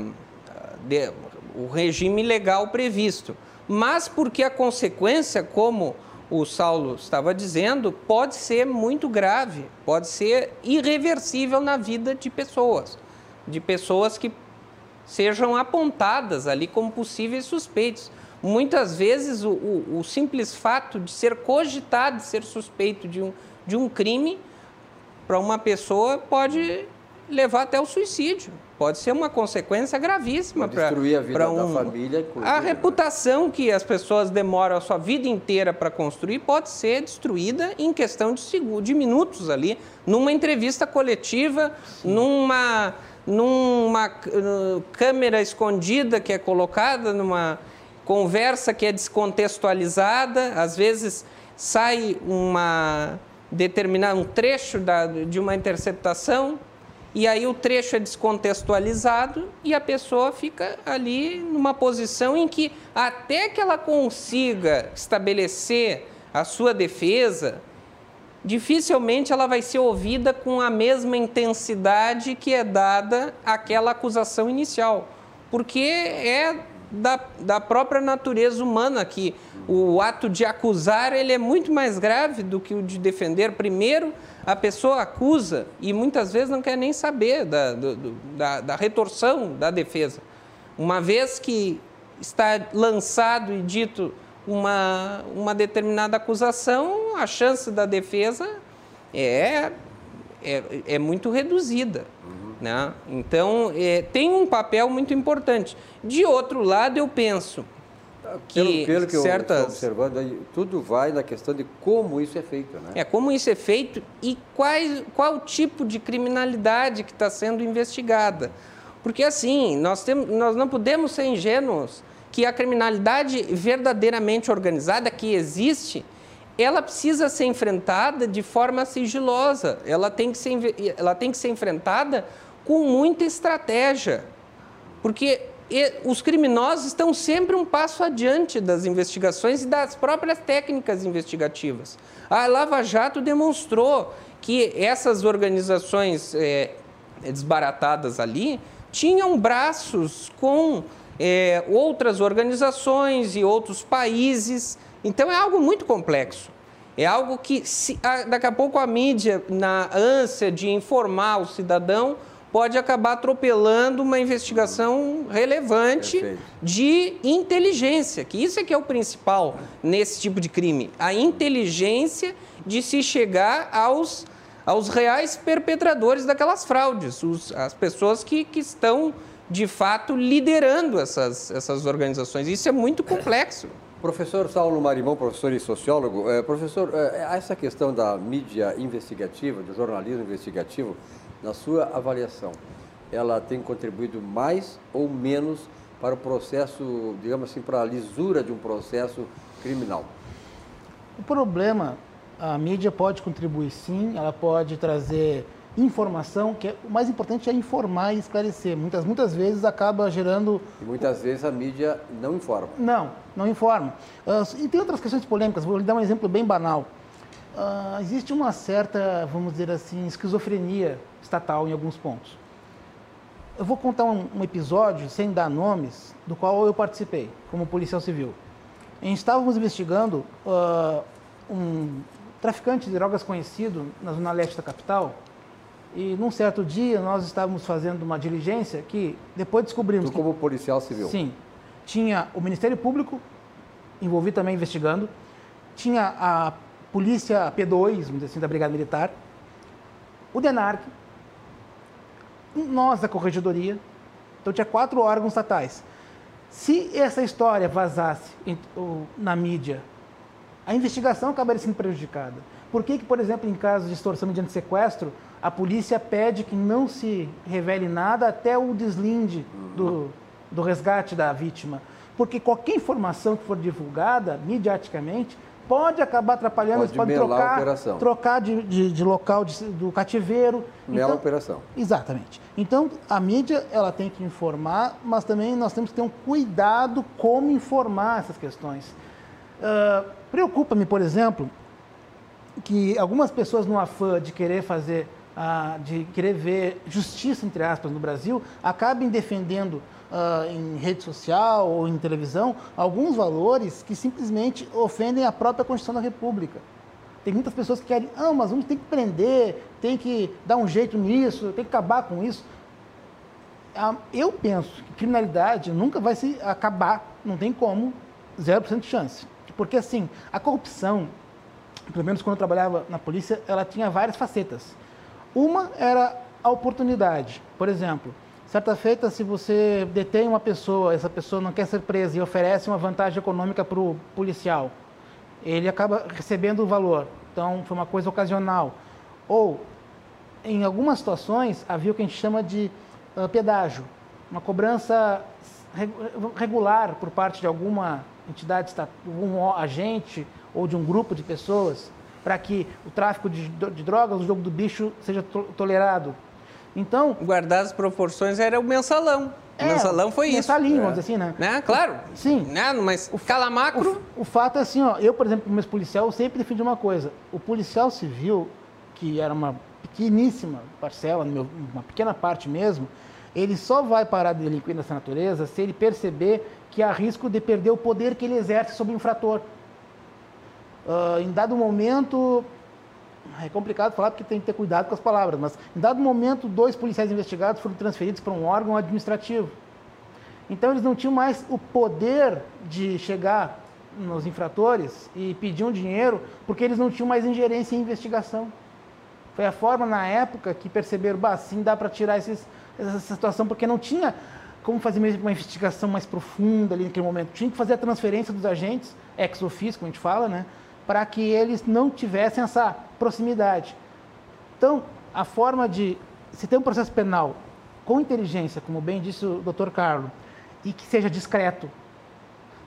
de, o regime legal previsto, mas porque a consequência, como o Saulo estava dizendo, pode ser muito grave, pode ser irreversível na vida de pessoas, de pessoas que sejam apontadas ali como possíveis suspeitos. Muitas vezes o, o, o simples fato de ser cogitado, de ser suspeito de um, de um crime, para uma pessoa pode levar até o suicídio pode ser uma consequência gravíssima
para destruir a vida
um,
da família.
A né? reputação que as pessoas demoram a sua vida inteira para construir pode ser destruída em questão de, segundos, de minutos ali, numa entrevista coletiva, Sim. numa numa uh, câmera escondida que é colocada, numa conversa que é descontextualizada, às vezes sai uma determinada um trecho da, de uma interceptação e aí o trecho é descontextualizado e a pessoa fica ali numa posição em que até que ela consiga estabelecer a sua defesa, dificilmente ela vai ser ouvida com a mesma intensidade que é dada àquela acusação inicial, porque é da, da própria natureza humana que o ato de acusar ele é muito mais grave do que o de defender. Primeiro, a pessoa acusa e muitas vezes não quer nem saber da, do, da, da retorção da defesa. Uma vez que está lançado e dito uma, uma determinada acusação, a chance da defesa é, é, é muito reduzida. Uhum. Né? Então, é, tem um papel muito importante. De outro lado, eu penso que,
pelo, pelo que
certas...
eu estou observando, tudo vai na questão de como isso é feito, né?
É, como isso é feito e quais, qual tipo de criminalidade que está sendo investigada. Porque, assim, nós, temos, nós não podemos ser ingênuos que a criminalidade verdadeiramente organizada que existe, ela precisa ser enfrentada de forma sigilosa, ela tem que ser, ela tem que ser enfrentada com muita estratégia. Porque os criminosos estão sempre um passo adiante das investigações e das próprias técnicas investigativas. A Lava Jato demonstrou que essas organizações é, desbaratadas ali tinham braços com é, outras organizações e outros países. Então é algo muito complexo. É algo que, se, daqui a pouco, a mídia, na ânsia de informar o cidadão, pode acabar atropelando uma investigação relevante Perfeito. de inteligência, que isso é que é o principal nesse tipo de crime, a inteligência de se chegar aos, aos reais perpetradores daquelas fraudes, os, as pessoas que, que estão, de fato, liderando essas, essas organizações. Isso é muito complexo.
Professor Saulo Marimão, professor e sociólogo, é, professor, é, essa questão da mídia investigativa, do jornalismo investigativo, na sua avaliação, ela tem contribuído mais ou menos para o processo, digamos assim, para a lisura de um processo criminal?
O problema, a mídia pode contribuir sim, ela pode trazer informação, que é, o mais importante é informar e esclarecer. Muitas, muitas vezes acaba gerando...
E muitas vezes a mídia não informa.
Não, não informa. Uh, e tem outras questões polêmicas, vou lhe dar um exemplo bem banal. Uh, existe uma certa, vamos dizer assim, esquizofrenia estatal em alguns pontos. Eu vou contar um, um episódio, sem dar nomes, do qual eu participei, como policial civil. A gente estávamos investigando uh, um traficante de drogas conhecido na zona leste da capital, e num certo dia nós estávamos fazendo uma diligência que depois descobrimos.
Tu como policial civil?
Sim. Tinha o Ministério Público envolvido também investigando, tinha a polícia P2, assim, da Brigada Militar, o DENARC, nós da Corregedoria, então tinha quatro órgãos estatais. Se essa história vazasse na mídia, a investigação acabaria sendo prejudicada. Por que, que por exemplo, em casos de extorsão mediante sequestro, a polícia pede que não se revele nada até o deslinde do, do resgate da vítima? Porque qualquer informação que for divulgada mediaticamente pode acabar atrapalhando, pode, pode trocar, trocar de, de, de local de, do cativeiro.
Mela então, operação.
Exatamente. Então, a mídia ela tem que informar, mas também nós temos que ter um cuidado como informar essas questões. Uh, Preocupa-me, por exemplo, que algumas pessoas no afã de querer fazer, uh, de querer ver justiça, entre aspas, no Brasil, acabem defendendo uh, em rede social ou em televisão alguns valores que simplesmente ofendem a própria Constituição da República. Tem muitas pessoas que querem, ah, mas vamos tem que prender, tem que dar um jeito nisso, tem que acabar com isso. Ah, eu penso que criminalidade nunca vai se acabar, não tem como, 0% de chance. Porque assim, a corrupção, pelo menos quando eu trabalhava na polícia, ela tinha várias facetas. Uma era a oportunidade. Por exemplo, Certa feita, se você detém uma pessoa, essa pessoa não quer ser presa e oferece uma vantagem econômica para o policial, ele acaba recebendo o valor. Então, foi uma coisa ocasional. Ou, em algumas situações, havia o que a gente chama de uh, pedágio, uma cobrança regular por parte de alguma entidade, um agente ou de um grupo de pessoas, para que o tráfico de, de drogas, o jogo do bicho, seja to tolerado. Então.
Guardar as proporções era o mensalão. O
É,
mensalão foi isso.
mensalinho, vamos dizer assim, né?
Né? Claro.
Sim.
Né? Mas o macro.
O, o fato é assim, ó, eu, por exemplo, como esse policial, eu sempre defendi uma coisa. O policial civil, que era uma pequeníssima parcela, uma pequena parte mesmo, ele só vai parar de delinquir nessa natureza se ele perceber que há risco de perder o poder que ele exerce sobre o infrator. Ah, em dado momento, é complicado falar porque tem que ter cuidado com as palavras, mas em dado momento, dois policiais investigados foram transferidos para um órgão administrativo. Então eles não tinham mais o poder de chegar nos infratores e pedir um dinheiro, porque eles não tinham mais ingerência em investigação. Foi a forma na época que perceberam, bah, sim, dá para tirar esses, essa situação, porque não tinha como fazer mesmo uma investigação mais profunda ali naquele momento. Tinha que fazer a transferência dos agentes, ex officio, como a gente fala, né, para que eles não tivessem essa proximidade. Então, a forma de se ter um processo penal com inteligência, como bem disse o Dr. Carlos, e que seja discreto,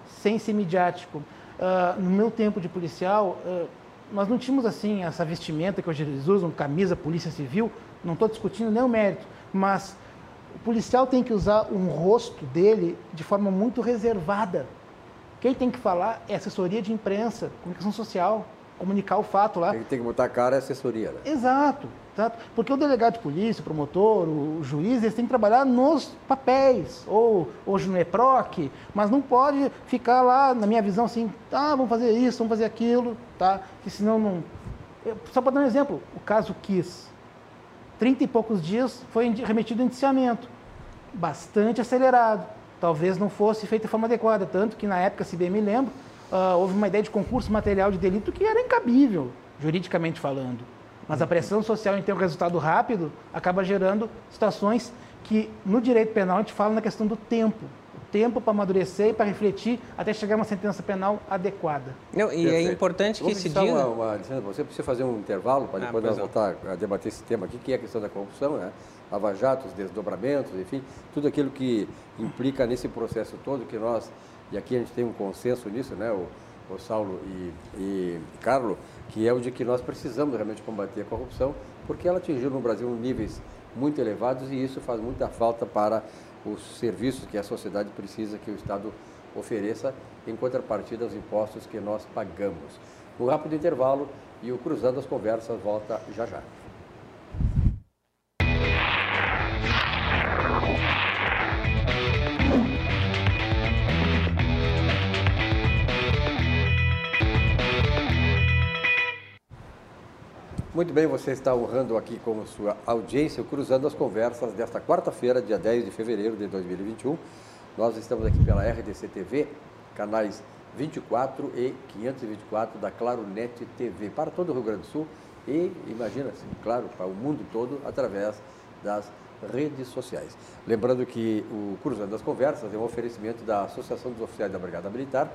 sem ser midiático. Ah, no meu tempo de policial, ah, nós não tínhamos assim essa vestimenta que hoje eles usam, camisa, polícia civil. Não estou discutindo nem o mérito, mas o policial tem que usar um rosto dele de forma muito reservada. Quem tem que falar é assessoria de imprensa, comunicação social, comunicar o fato lá.
Tem, tem que botar a cara e assessoria, né?
Exato, exato. Porque o delegado de polícia, o promotor, o juiz, eles têm que trabalhar nos papéis, ou hoje no EPROC, mas não pode ficar lá, na minha visão, assim, ah, vamos fazer isso, vamos fazer aquilo, tá? Que senão não. Eu- só para dar um exemplo, o caso Kiss. Trinta e poucos dias foi remetido ao indiciamento. Bastante acelerado. Talvez não fosse feito de forma adequada. Tanto que na época, se bem me lembro, ah, houve uma ideia de concurso material de delito que era incabível, juridicamente falando. Mas a pressão social em ter um resultado rápido acaba gerando situações que no direito penal a gente fala na questão do tempo. O tempo para amadurecer e para refletir até chegar a uma sentença penal adequada.
Não, e é
Perfeito.
importante que
Vamos
se diga.
Uma, uma, licença, você precisa fazer um intervalo para
Ah,
depois
pois
nós
não.
voltar a debater esse tema aqui, que é a questão da corrupção, né? Lava Jato, os desdobramentos, enfim, tudo aquilo que implica nesse processo todo que nós, e aqui a gente tem um consenso nisso, né? O, o Saulo e, e Carlo, que é o de que nós precisamos realmente combater a corrupção, porque ela atingiu no Brasil níveis muito elevados e isso faz muita falta para os serviços que a sociedade precisa que o Estado ofereça em contrapartida aos impostos que nós pagamos. Um rápido intervalo e o Cruzando as Conversas volta já já. Muito bem, você está honrando aqui com sua audiência Cruzando as Conversas desta quarta-feira, dia 10 de fevereiro de 2021. Nós estamos aqui pela RDC TV, canais 24 e 524 da Claro Net TV, para todo o Rio Grande do Sul e, imagina-se, claro, para o mundo todo, através das redes sociais. Lembrando que o Cruzando as Conversas é um oferecimento da Associação dos Oficiais da Brigada Militar,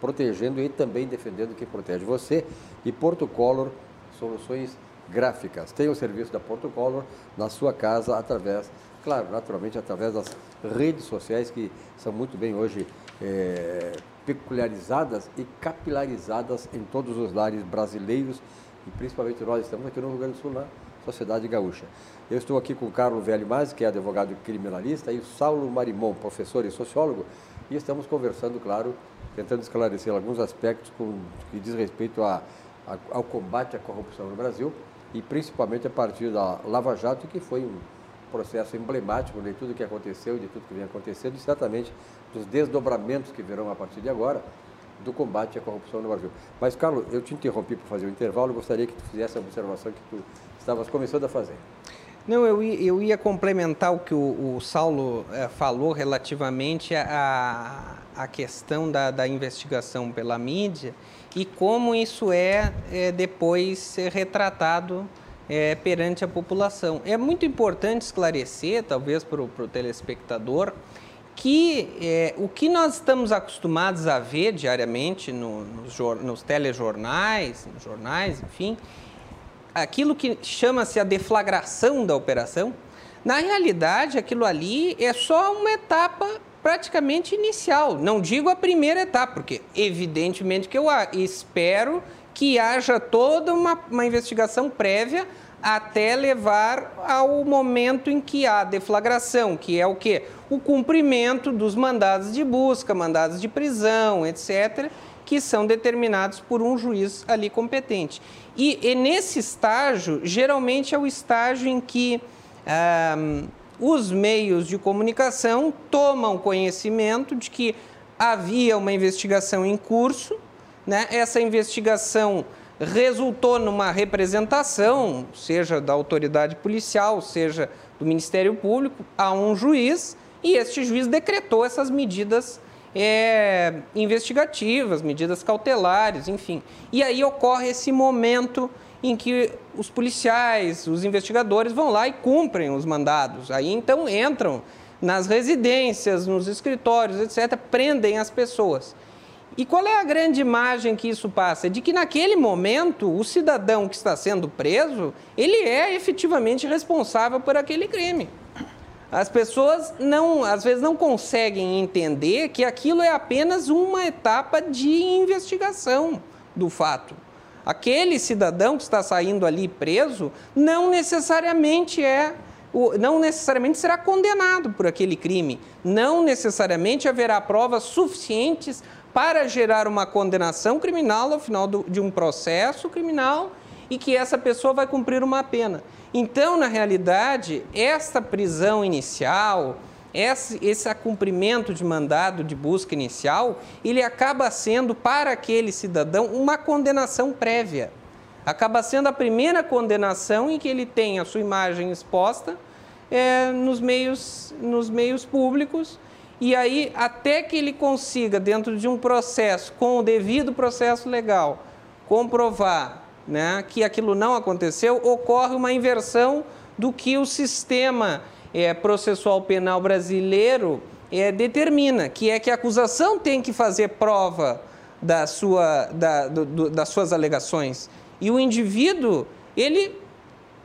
protegendo e também defendendo quem protege você, e Porto Color Soluções Gráficas. Tem o serviço da Porto Color na sua casa através, claro, naturalmente através das redes sociais que são muito bem hoje eh, peculiarizadas e capilarizadas em todos os lares brasileiros e principalmente nós estamos aqui no Rio Grande do Sul, na Sociedade Gaúcha. Eu estou aqui com o Carlos Velho Mais, que é advogado criminalista, e o Saulo Marimon, professor e sociólogo, e estamos conversando, claro, tentando esclarecer alguns aspectos com, que diz respeito a, ao combate à corrupção no Brasil, e principalmente a partir da Lava Jato, que foi um processo emblemático de tudo que aconteceu de tudo que vem acontecendo, e certamente dos desdobramentos que virão a partir de agora, do combate à corrupção no Brasil. Mas, Carlos, eu te interrompi para fazer o intervalo, gostaria que tu fizesse a observação que tu estavas começando a fazer.
Não, eu ia, eu ia complementar o que o, o Saulo eh, falou relativamente à à questão da, da investigação pela mídia e como isso é, eh, depois retratado eh, perante a população. É muito importante esclarecer, talvez para o telespectador, que eh, o que nós estamos acostumados a ver diariamente no- nos, nos telejornais, nos jornais, enfim, aquilo que chama-se a deflagração da operação, na realidade, aquilo ali é só uma etapa praticamente inicial. Não digo a primeira etapa, porque evidentemente que eu espero que haja toda uma, uma investigação prévia até levar ao momento em que há deflagração, que é o quê? O cumprimento dos mandados de busca, mandados de prisão, etc., que são determinados por um juiz ali competente. E, e nesse estágio, geralmente é o estágio em que ah, os meios de comunicação tomam conhecimento de que havia uma investigação em curso, né? essa investigação resultou numa representação, seja da autoridade policial, seja do Ministério Público, a um juiz, e este juiz decretou essas medidas é, investigativas, medidas cautelares, enfim. E aí ocorre esse momento em que os policiais, os investigadores vão lá e cumprem os mandados. Aí então entram nas residências, nos escritórios, etc., prendem as pessoas. E qual é a grande imagem que isso passa? De que naquele momento o cidadão que está sendo preso, ele é efetivamente responsável por aquele crime. As pessoas não, às vezes não conseguem entender que aquilo é apenas uma etapa de investigação do fato. Aquele cidadão que está saindo ali preso não necessariamente é não necessariamente será condenado por aquele crime. Não necessariamente haverá provas suficientes para gerar uma condenação criminal ao final do, de um processo criminal e que essa pessoa vai cumprir uma pena. Então, na realidade, esta prisão inicial, esse, esse cumprimento de mandado de busca inicial, ele acaba sendo para aquele cidadão uma condenação prévia. Acaba sendo a primeira condenação em que ele tem a sua imagem exposta é, nos, meios, nos meios públicos e aí, até que ele consiga, dentro de um processo, com o devido processo legal, comprovar né, que aquilo não aconteceu, ocorre uma inversão do que o sistema é, processual penal brasileiro é, determina, que é que a acusação tem que fazer prova da sua, da, do, das suas alegações. E o indivíduo, ele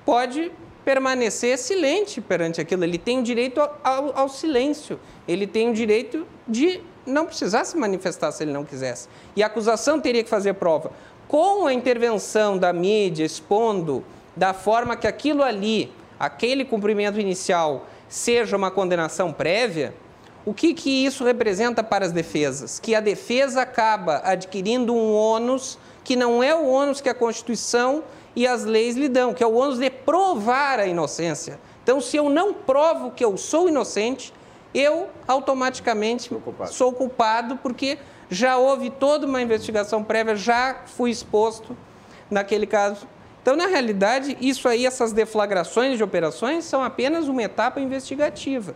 pode permanecer silente perante aquilo, ele tem o direito ao, ao, ao silêncio, ele tem o direito de não precisar se manifestar se ele não quisesse. E a acusação teria que fazer prova com a intervenção da mídia expondo da forma que aquilo ali, aquele cumprimento inicial, seja uma condenação prévia, o que, que isso representa para as defesas? Que a defesa acaba adquirindo um ônus que não é o ônus que a Constituição e as leis lhe dão, que é o ônus de provar a inocência. Então, se eu não provo que eu sou inocente, eu automaticamente culpado. sou culpado porque já houve toda uma investigação prévia, já fui exposto naquele caso. Então, na realidade, isso aí, essas deflagrações de operações são apenas uma etapa investigativa,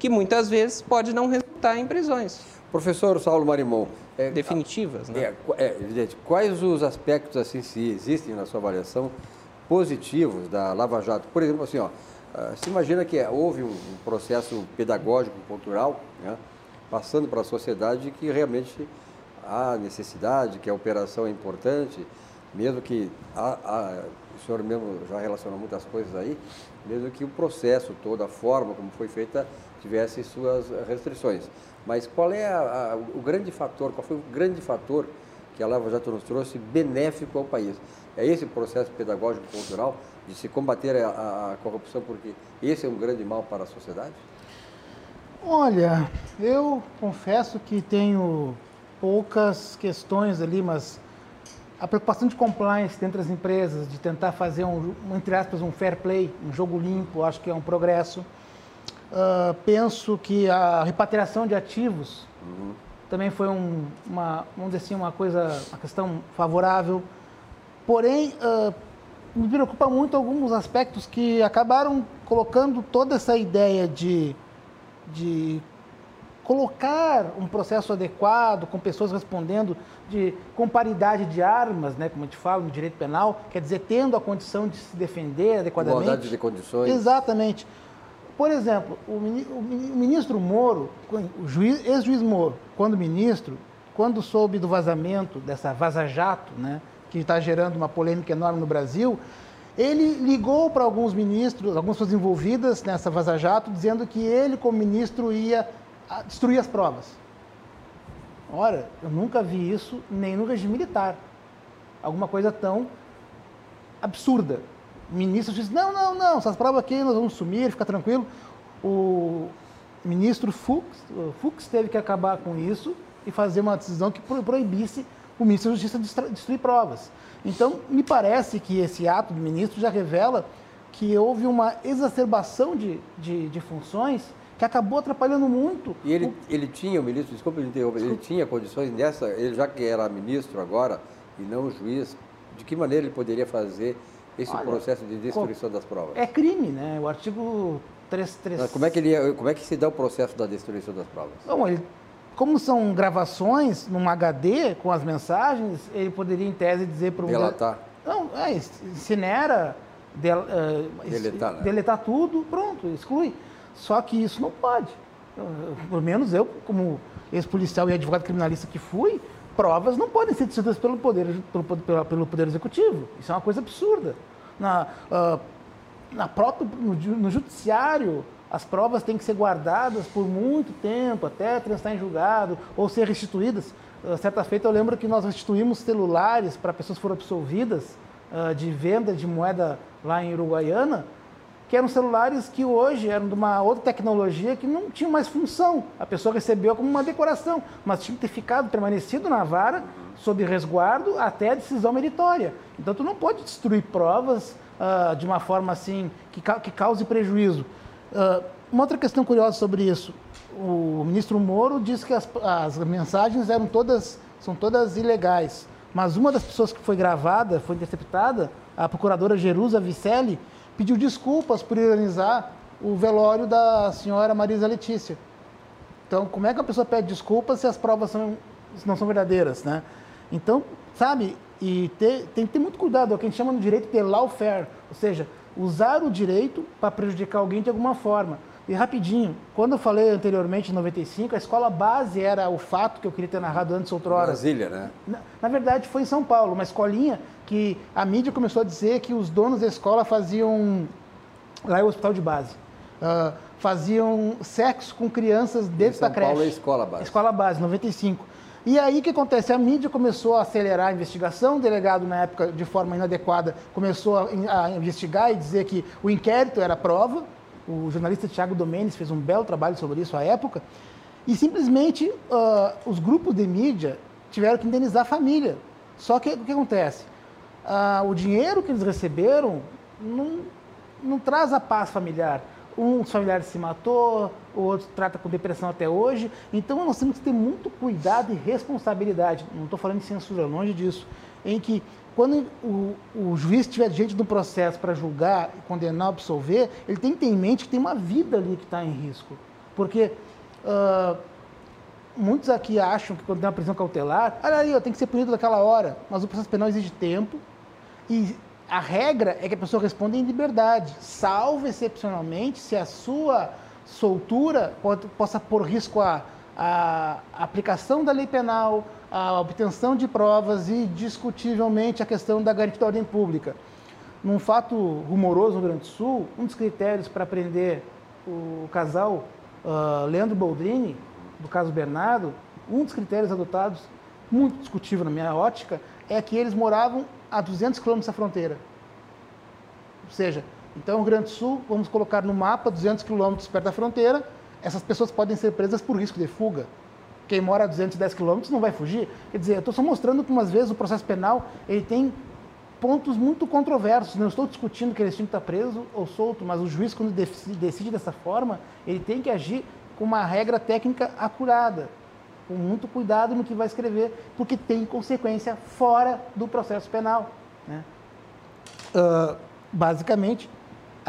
que muitas vezes pode não resultar em prisões.
Professor Saulo Marimon.
É, definitivas, né?
É, é, evidente. Quais os aspectos, assim, se existem na sua avaliação, positivos da Lava Jato? Por exemplo, assim, ó, ah, se imagina que houve um processo pedagógico, cultural, né? passando para a sociedade que realmente há necessidade, que a operação é importante, mesmo que há, há, o senhor mesmo já relacionou muitas coisas aí, mesmo que o processo todo, a forma como foi feita, tivesse suas restrições. Mas qual é a, a, o grande fator, qual foi o grande fator que a Lava Jato nos trouxe benéfico ao país? É esse processo pedagógico cultural de se combater a, a corrupção, porque esse é um grande mal para a sociedade?
Olha, eu confesso que tenho poucas questões ali, mas a preocupação de compliance dentro das empresas, de tentar fazer um, entre aspas, um fair play, um jogo limpo, acho que é um progresso. Uh, penso que a repatriação de ativos uhum. também foi um, uma, vamos dizer assim, uma coisa, uma questão favorável. Porém, uh, me preocupa muito alguns aspectos que acabaram colocando toda essa ideia de de colocar um processo adequado, com pessoas respondendo de, com paridade de armas, né, como a gente fala no direito penal, quer dizer, tendo a condição de se defender adequadamente.
Igualdade de condições.
Exatamente. Por exemplo, o, ministro Moro, o ex-juiz Moro, quando ministro, quando soube do vazamento dessa vaza-jato, né, que está gerando uma polêmica enorme no Brasil, ele ligou para alguns ministros, algumas pessoas envolvidas nessa vaza-jato, dizendo que ele, como ministro, ia ah, destruir as provas. Ora, eu nunca vi isso nem no regime militar. Alguma coisa tão absurda. O ministro disse, não, não, não, essas provas aqui nós vamos sumir, fica tranquilo. O ministro Fux, Fux teve que acabar com isso e fazer uma decisão que proibisse o ministro da Justiça de destruir provas. Então, me parece que esse ato do ministro já revela que houve uma exacerbação de, de, de funções que acabou atrapalhando muito.
E ele, o... ele tinha, o ministro, desculpa ele interromper, ele tinha condições nessa, ele já que era ministro agora e não juiz, de que maneira ele poderia fazer esse Olha, processo de destruição das provas?
É crime, né? O artigo 3...
Mas como é que ele como é que se dá o processo da destruição das provas?
Bom, ele como são gravações num HD com as mensagens, ele poderia, em tese, dizer para o.
Delatar.
Não, é, incinera, del, uh, deletar, né? deletar tudo, pronto, exclui. Só que isso não pode. Pelo menos eu, como ex-policial e advogado criminalista que fui, provas não podem ser destruídas pelo poder, pelo, pelo, pelo poder executivo. Isso é uma coisa absurda. Na, uh, na própria, no, no judiciário, as provas têm que ser guardadas por muito tempo, até transitar em julgado, ou ser restituídas. Uh, certa feita eu lembro que nós restituímos celulares para pessoas que foram absolvidas uh, de venda de moeda lá em Uruguaiana, que eram celulares que hoje eram de uma outra tecnologia que não tinha mais função. A pessoa recebeu como uma decoração, mas tinha que ter ficado permanecido na vara, sob resguardo, até a decisão meritória. Então tu não pode destruir provas uh, de uma forma assim que, que cause prejuízo. Uh, uma outra questão curiosa sobre isso, o ministro Moro disse que as, as, mensagens eram todas, são todas ilegais, mas uma das pessoas que foi gravada, foi interceptada, a procuradora Jerusa Vicelli, pediu desculpas por ironizar o velório da senhora Marisa Letícia. Então, como é que a pessoa pede desculpas se as provas são, não são verdadeiras, né? Então, sabe, e ter, tem que ter muito cuidado, é o que a gente chama no direito de lawfare, ou seja, usar o direito para prejudicar alguém de alguma forma. E rapidinho, quando eu falei anteriormente, em 95, a escola base era o fato que eu queria ter narrado antes outrora.
Brasília, né?
Na, na, verdade, foi em São Paulo, uma escolinha que a mídia começou a dizer que os donos da escola faziam. Lá é o hospital de base. Uh, faziam sexo com crianças dentro da creche. São
Paulo é escola base.
Escola base, 95. E aí o que acontece? A mídia começou a acelerar a investigação, o delegado, na época, de forma inadequada, começou a, a investigar e dizer que o inquérito era prova. O jornalista Tiago Domenes fez um belo trabalho sobre isso à época. E simplesmente uh, os grupos de mídia tiveram que indenizar a família. Só que o que acontece? Uh, o dinheiro que eles receberam não, não traz a paz familiar um dos familiares se matou, o outro trata com depressão até hoje. Então nós temos que ter muito cuidado e responsabilidade. Não estou falando de censura, longe disso. Em que quando o, o juiz estiver diante do processo para julgar, condenar, absolver, ele tem que ter em mente que tem uma vida ali que está em risco. Porque uh, muitos aqui acham que quando tem uma prisão cautelar, olha aí, tem que ser punido naquela hora. Mas o processo penal exige tempo e a regra é que a pessoa responda em liberdade, salvo excepcionalmente se a sua soltura pode, possa pôr risco a aplicação da lei penal, a obtenção de provas e, discutivelmente, a questão da garantia da ordem pública. Num fato rumoroso no Rio Grande do Sul, um dos critérios para prender o casal uh, Leandro Boldrini, do caso Bernardo, um dos critérios adotados, muito discutível na minha ótica, é que eles moravam a 200 quilômetros da fronteira. Ou seja, então o Grande Sul, vamos colocar no mapa 200 quilômetros perto da fronteira, essas pessoas podem ser presas por risco de fuga. Quem mora a 210 quilômetros não vai fugir. Quer dizer, eu estou só mostrando que, umas vezes, o processo penal ele tem pontos muito controversos. Não estou discutindo que eles tinham que estar preso ou solto, mas o juiz, quando decide dessa forma, ele tem que agir com uma regra técnica acurada com muito cuidado no que vai escrever, porque tem consequência fora do processo penal. Né? Uh, basicamente,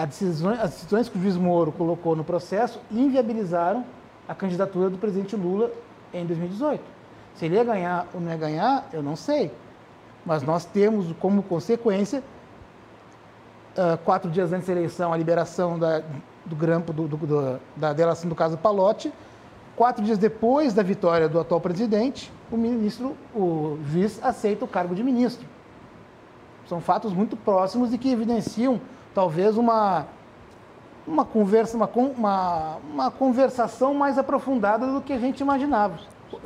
decisões, as decisões que o juiz Moro colocou no processo inviabilizaram a candidatura do presidente Lula em 2018. Se ele ia ganhar ou não ia ganhar, eu não sei. Mas nós temos como consequência, uh, quatro dias antes da eleição, a liberação da, do grampo do, do, do, da delação do caso Palotti, Quatro dias depois da vitória do atual presidente, o ministro, o juiz aceita o cargo de ministro. São fatos muito próximos e que evidenciam talvez uma uma conversa, uma, uma, uma conversação mais aprofundada do que a gente imaginava.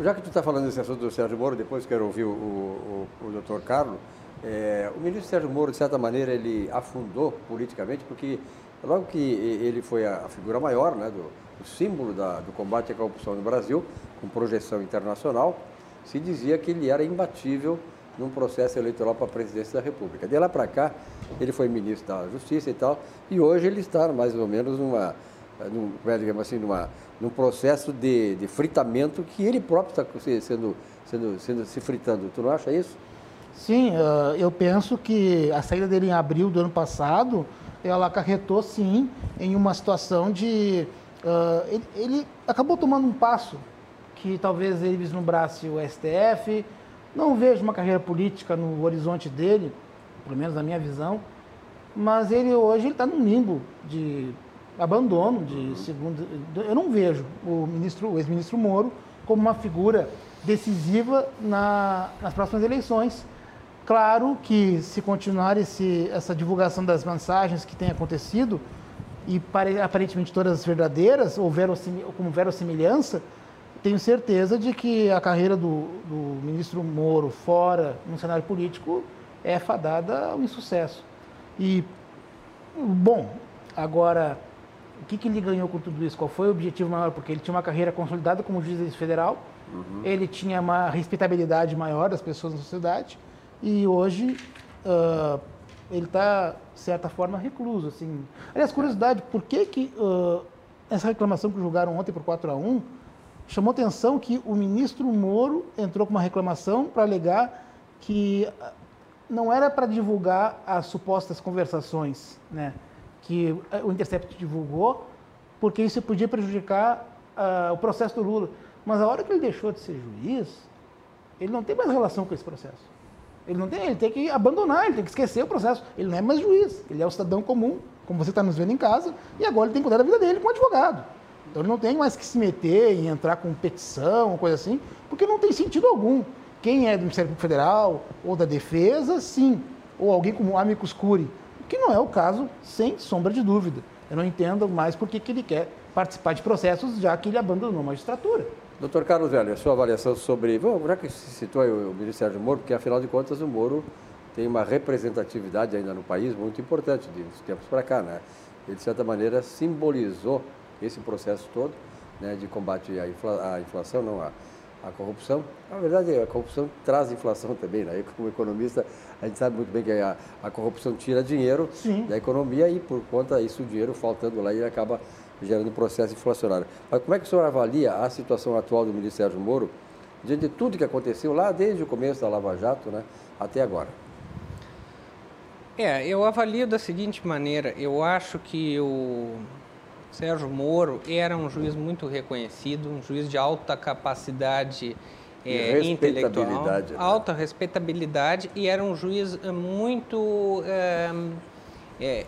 Já que tu está falando desse assunto do Sérgio Moro, depois quero ouvir o, o, o doutor Carlos. É, o ministro Sérgio Moro, de certa maneira, ele afundou politicamente, porque logo que ele foi a, figura maior, né, do, o símbolo da, do combate à corrupção no Brasil, com projeção internacional, se dizia que ele era imbatível num processo eleitoral para a presidência da República. De lá para cá, ele foi ministro da Justiça e tal, e hoje ele está mais ou menos numa, num, é, digamos assim, numa, num processo de, de fritamento que ele próprio está sendo, sendo, sendo se fritando. Tu não acha isso?
Sim, eu penso que a saída dele em abril do ano passado, ela acarretou sim em uma situação de Uh, ele, ele, acabou tomando um passo que talvez ele vislumbrasse o STF. Não vejo uma carreira política no horizonte dele, pelo menos na minha visão, mas ele hoje está num limbo de abandono de segundo. Eu não vejo o ministro, o ex-ministro Moro como uma figura decisiva na, nas próximas eleições. Claro que se continuar esse, essa divulgação das mensagens que tem acontecido, e aparentemente todas verdadeiras, ou verossimil, como verossimilhança, tenho certeza de que a carreira do, do, ministro Moro fora no cenário político é fadada ao insucesso. E, bom, agora, o que, que ele ganhou com tudo isso? Qual foi o objetivo maior? Porque ele tinha uma carreira consolidada como juiz federal, uhum. ele tinha uma respeitabilidade maior das pessoas na sociedade, e hoje uh, ele está, de certa forma, recluso. Assim. Aliás, curiosidade, por que, que uh, essa reclamação que julgaram ontem por 4 a 1 chamou atenção que o ministro Moro entrou com uma reclamação para alegar que ah, não era para divulgar as supostas conversações né, que o Intercept divulgou, porque isso podia prejudicar uh, o processo do Lula. Mas a hora que ele deixou de ser juiz, ele não tem mais relação com esse processo. Ele não tem, ele tem que abandonar, ele tem que esquecer o processo. Ele não é mais juiz, ele é o cidadão comum, como você está nos vendo em casa, e agora ele tem que cuidar da vida dele como advogado. Então ele não tem mais que se meter em entrar com petição, coisa assim, porque não tem sentido algum. Quem é do Ministério Público Federal ou da Defesa, sim. Ou alguém como amicus curi, que não é o caso, sem sombra de dúvida. Eu não entendo mais por que ele quer participar de processos, já que ele abandonou a magistratura.
Doutor Carlos Velho, a sua avaliação sobre. Bom, já que se citou o Ministério do Moro, porque afinal de contas o Moro tem uma representatividade ainda no país muito importante de uns tempos para cá, né? Ele, de certa maneira, simbolizou esse processo todo né, de combate à, infla, à inflação, não à, à, corrupção. Na verdade, a corrupção traz inflação também, né? Como economista, a gente sabe muito bem que a, a corrupção tira dinheiro Sim. da economia e, por conta disso, o dinheiro faltando lá, ele acaba gerando processo inflacionário. Mas como é que o senhor avalia a situação atual do ministro Sérgio Moro, diante de tudo que aconteceu lá desde o começo da Lava Jato né, até agora?
É, eu avalio da seguinte maneira, eu acho que o Sérgio Moro era um juiz muito reconhecido, um juiz de alta capacidade é, intelectual, né? alta respeitabilidade e era um juiz eh, muito é, é,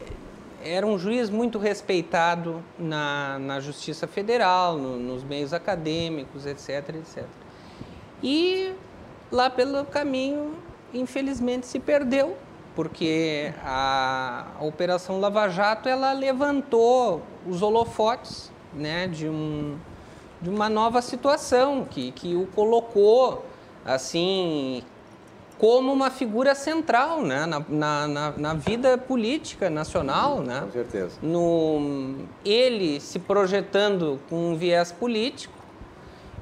era um juiz muito respeitado na, na Justiça Federal, no, nos meios acadêmicos, etc, etc. E lá pelo caminho, infelizmente, se perdeu, porque a, a Operação Lava Jato ela levantou os holofotes né, de, um, de uma nova situação que, que o colocou assim como uma figura central né? na, na, na, vida política nacional. Né?
Com certeza.
No, ele se projetando com um viés político,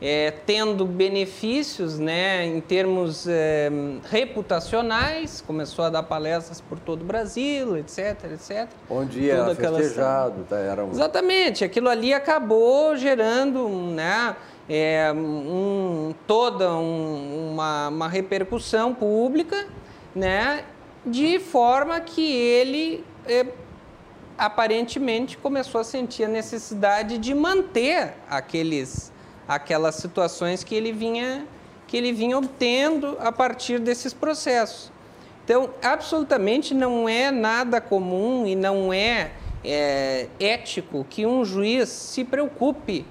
é, tendo benefícios né, em termos é, reputacionais, começou a dar palestras por todo o Brasil, etc, etc.
Onde era festejado, tá, era um...
Exatamente, aquilo ali acabou gerando né, é, um, toda um, uma, uma repercussão pública, né, de forma que ele é, aparentemente começou a sentir a necessidade de manter aqueles, aquelas situações que ele vinha que ele vinha obtendo a partir desses processos. Então, absolutamente não é nada comum e não é, é ético que um juiz se preocupe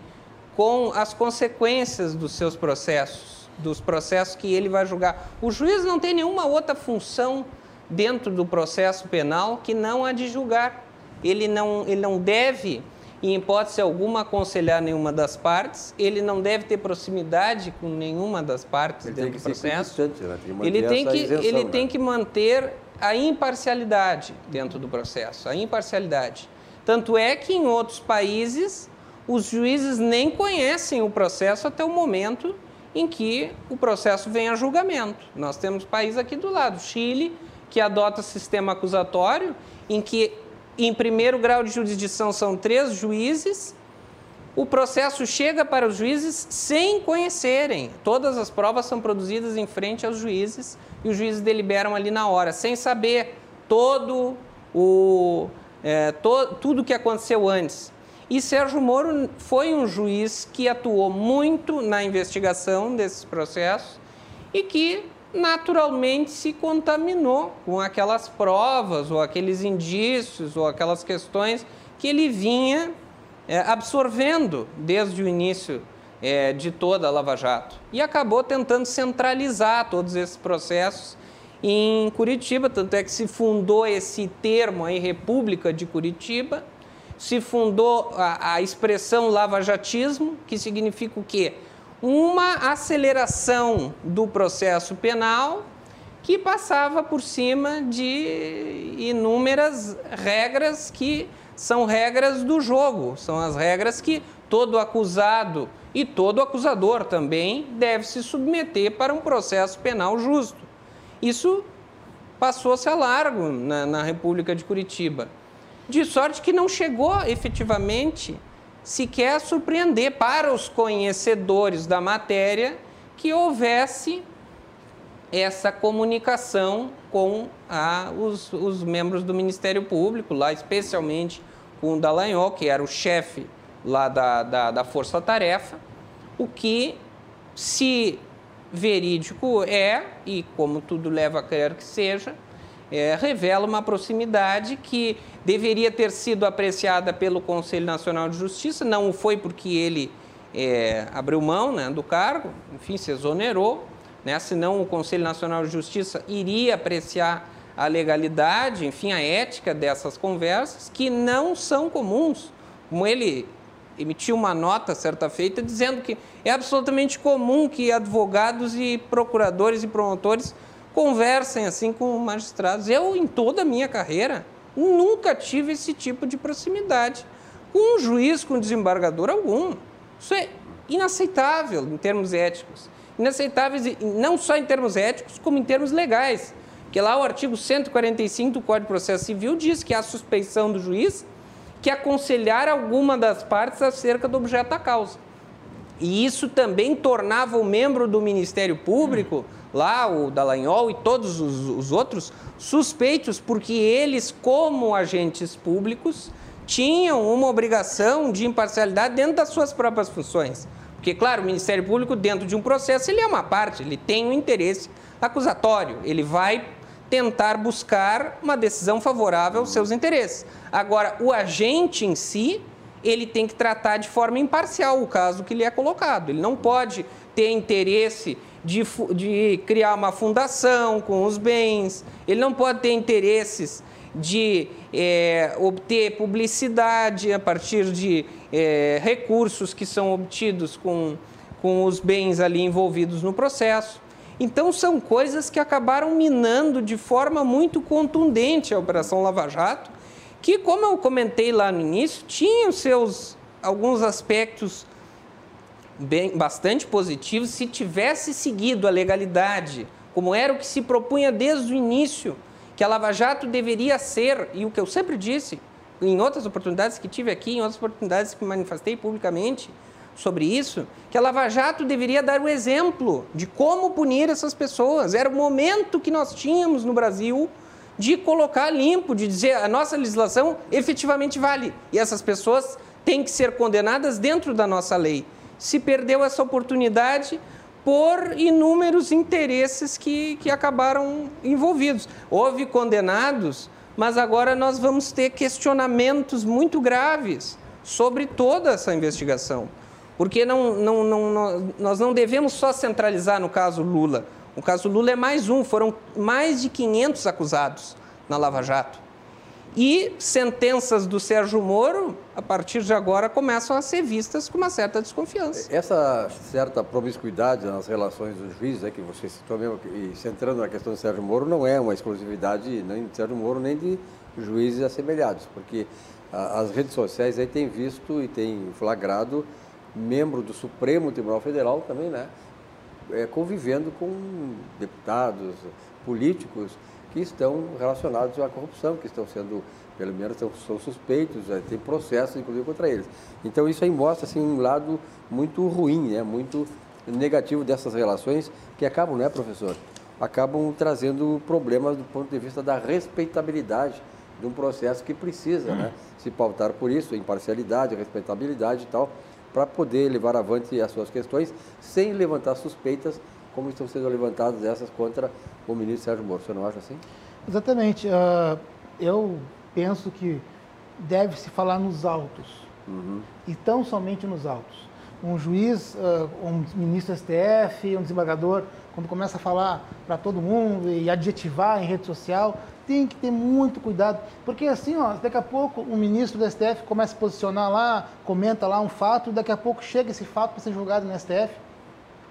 com as consequências dos seus processos, dos processos que ele vai julgar. O juiz não tem nenhuma outra função dentro do processo penal que não a de julgar. Ele não, ele não deve em hipótese alguma, aconselhar nenhuma das partes, ele não deve ter proximidade com nenhuma das partes
Ele
dentro do processo.
né? Tem
ele tem que,
isenção,
ele
né?
tem que manter a imparcialidade dentro do processo, a imparcialidade. Tanto é que em outros países os juízes nem conhecem o processo até o momento em que o processo vem a julgamento. Nós temos país aqui do lado, Chile, que adota sistema acusatório, em que em primeiro grau de jurisdição são três juízes, o processo chega para os juízes sem conhecerem. Todas as provas são produzidas em frente aos juízes e os juízes deliberam ali na hora, sem saber todo o é, to, tudo que aconteceu antes. E Sérgio Moro foi um juiz que atuou muito na investigação desses processos e que naturalmente se contaminou com aquelas provas ou aqueles indícios ou aquelas questões que ele vinha é, absorvendo desde o início é, de toda a Lava Jato. E acabou tentando centralizar todos esses processos em Curitiba, tanto é que se fundou esse termo aí, República de Curitiba, se fundou a, a expressão lavajatismo, que significa o quê? Uma aceleração do processo penal que passava por cima de inúmeras regras que são regras do jogo, são as regras que todo acusado e todo acusador também deve se submeter para um processo penal justo. Isso passou-se a largo na, na República de Curitiba. De sorte que não chegou efetivamente sequer surpreender para os conhecedores da matéria que houvesse essa comunicação com a, os, os, membros do Ministério Público, lá especialmente com o Dallagnol, que era o chefe lá da, da, da Força Tarefa, o que, se verídico é, e como tudo leva a crer que seja, é, revela uma proximidade que deveria ter sido apreciada pelo Conselho Nacional de Justiça, não o foi porque ele é, abriu mão né, do cargo, enfim, se exonerou, né, senão o Conselho Nacional de Justiça iria apreciar a legalidade, enfim, a ética dessas conversas, que não são comuns, como ele emitiu uma nota certa feita dizendo que é absolutamente comum que advogados e procuradores e promotores conversem assim com magistrados. Eu, em toda a minha carreira, nunca tive esse tipo de proximidade com um juiz, com um desembargador algum. Isso é inaceitável em termos éticos. Inaceitável não só em termos éticos, como em termos legais. Porque lá o artigo 145 do Código de Processo Civil diz que há suspeição do juiz que aconselhar alguma das partes acerca do objeto da causa. E isso também tornava o membro do Ministério Público, lá o Dallagnol e todos os, os outros, suspeitos, porque eles, como agentes públicos, tinham uma obrigação de imparcialidade dentro das suas próprias funções. Porque, claro, o Ministério Público, dentro de um processo, ele é uma parte, ele tem um interesse acusatório, ele vai tentar buscar uma decisão favorável aos seus interesses. Agora, o agente em si, ele tem que tratar de forma imparcial o caso que lhe é colocado. Ele não pode ter interesse de, de criar uma fundação com os bens, ele não pode ter interesses de é, obter publicidade a partir de é, recursos que são obtidos com, com os bens ali envolvidos no processo. Então, são coisas que acabaram minando de forma muito contundente a Operação Lava Jato, que, como eu comentei lá no início, tinha seus alguns aspectos bem, bastante positivos se tivesse seguido a legalidade, como era o que se propunha desde o início, que a Lava Jato deveria ser, e o que eu sempre disse, em outras oportunidades que tive aqui, em outras oportunidades que manifestei publicamente, sobre isso, que a Lava Jato deveria dar o exemplo de como punir essas pessoas. Era o momento que nós tínhamos no Brasil de colocar limpo, de dizer a nossa legislação efetivamente vale e essas pessoas têm que ser condenadas dentro da nossa lei. Se perdeu essa oportunidade por inúmeros interesses que, que acabaram envolvidos. Houve condenados, mas agora nós vamos ter questionamentos muito graves sobre toda essa investigação. Porque não, não, não, nós não devemos só centralizar no caso Lula. O caso Lula é mais um, foram mais de 500 acusados na Lava Jato. E sentenças do Sérgio Moro, a partir de agora, começam a ser vistas com uma certa desconfiança.
Essa certa promiscuidade nas relações dos juízes, é que você citou mesmo, e centrando na questão do Sérgio Moro, não é uma exclusividade nem de Sérgio Moro, nem de juízes assemelhados, porque as redes sociais aí têm visto e têm flagrado membro do Supremo Tribunal Federal também, né? É, convivendo com deputados, políticos que estão relacionados à corrupção, que estão sendo, pelo menos, são, são suspeitos, é, tem processos, inclusive, contra eles. Então, isso aí mostra assim, um lado muito ruim, né? muito negativo dessas relações, que acabam, né, professor? Acabam trazendo problemas do ponto de vista da respeitabilidade de um processo que precisa né, se pautar por isso, imparcialidade, respeitabilidade e tal, para poder levar avante as suas questões sem levantar suspeitas como estão sendo levantadas essas contra o ministro Sérgio Moro. Você não acha assim?
Exatamente. Uh, eu penso que deve se falar nos autos uhum. e tão somente nos autos. Um juiz, uh, um ministro STF, um desembargador, quando começa a falar para todo mundo e adjetivar em rede social, tem que ter muito cuidado, porque assim, ó, daqui a pouco o ministro do STF começa a posicionar lá, comenta lá um fato, e daqui a pouco chega esse fato para ser julgado no STF.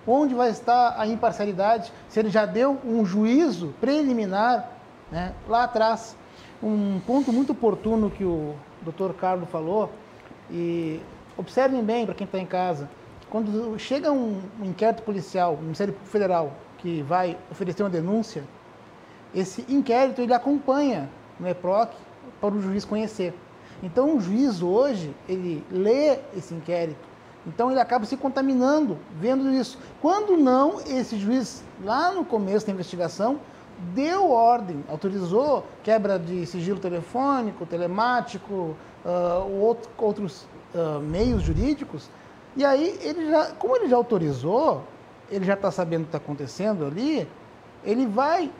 Onde vai estar a imparcialidade se ele já deu um juízo preliminar né, lá atrás? Um ponto muito oportuno que o doutor Carlos falou, e observem bem para quem está em casa, quando chega um, um inquérito policial, um Ministério Federal, que vai oferecer uma denúncia, esse inquérito ele acompanha no EPROC para o juiz conhecer. Então o juiz hoje, ele lê esse inquérito, então ele acaba se contaminando vendo isso. Quando não, esse juiz, lá no começo da investigação, deu ordem, autorizou quebra de sigilo telefônico, telemático, uh, outros uh, meios jurídicos, e aí ele já, como ele já autorizou, ele já está sabendo o que está acontecendo ali, ele vai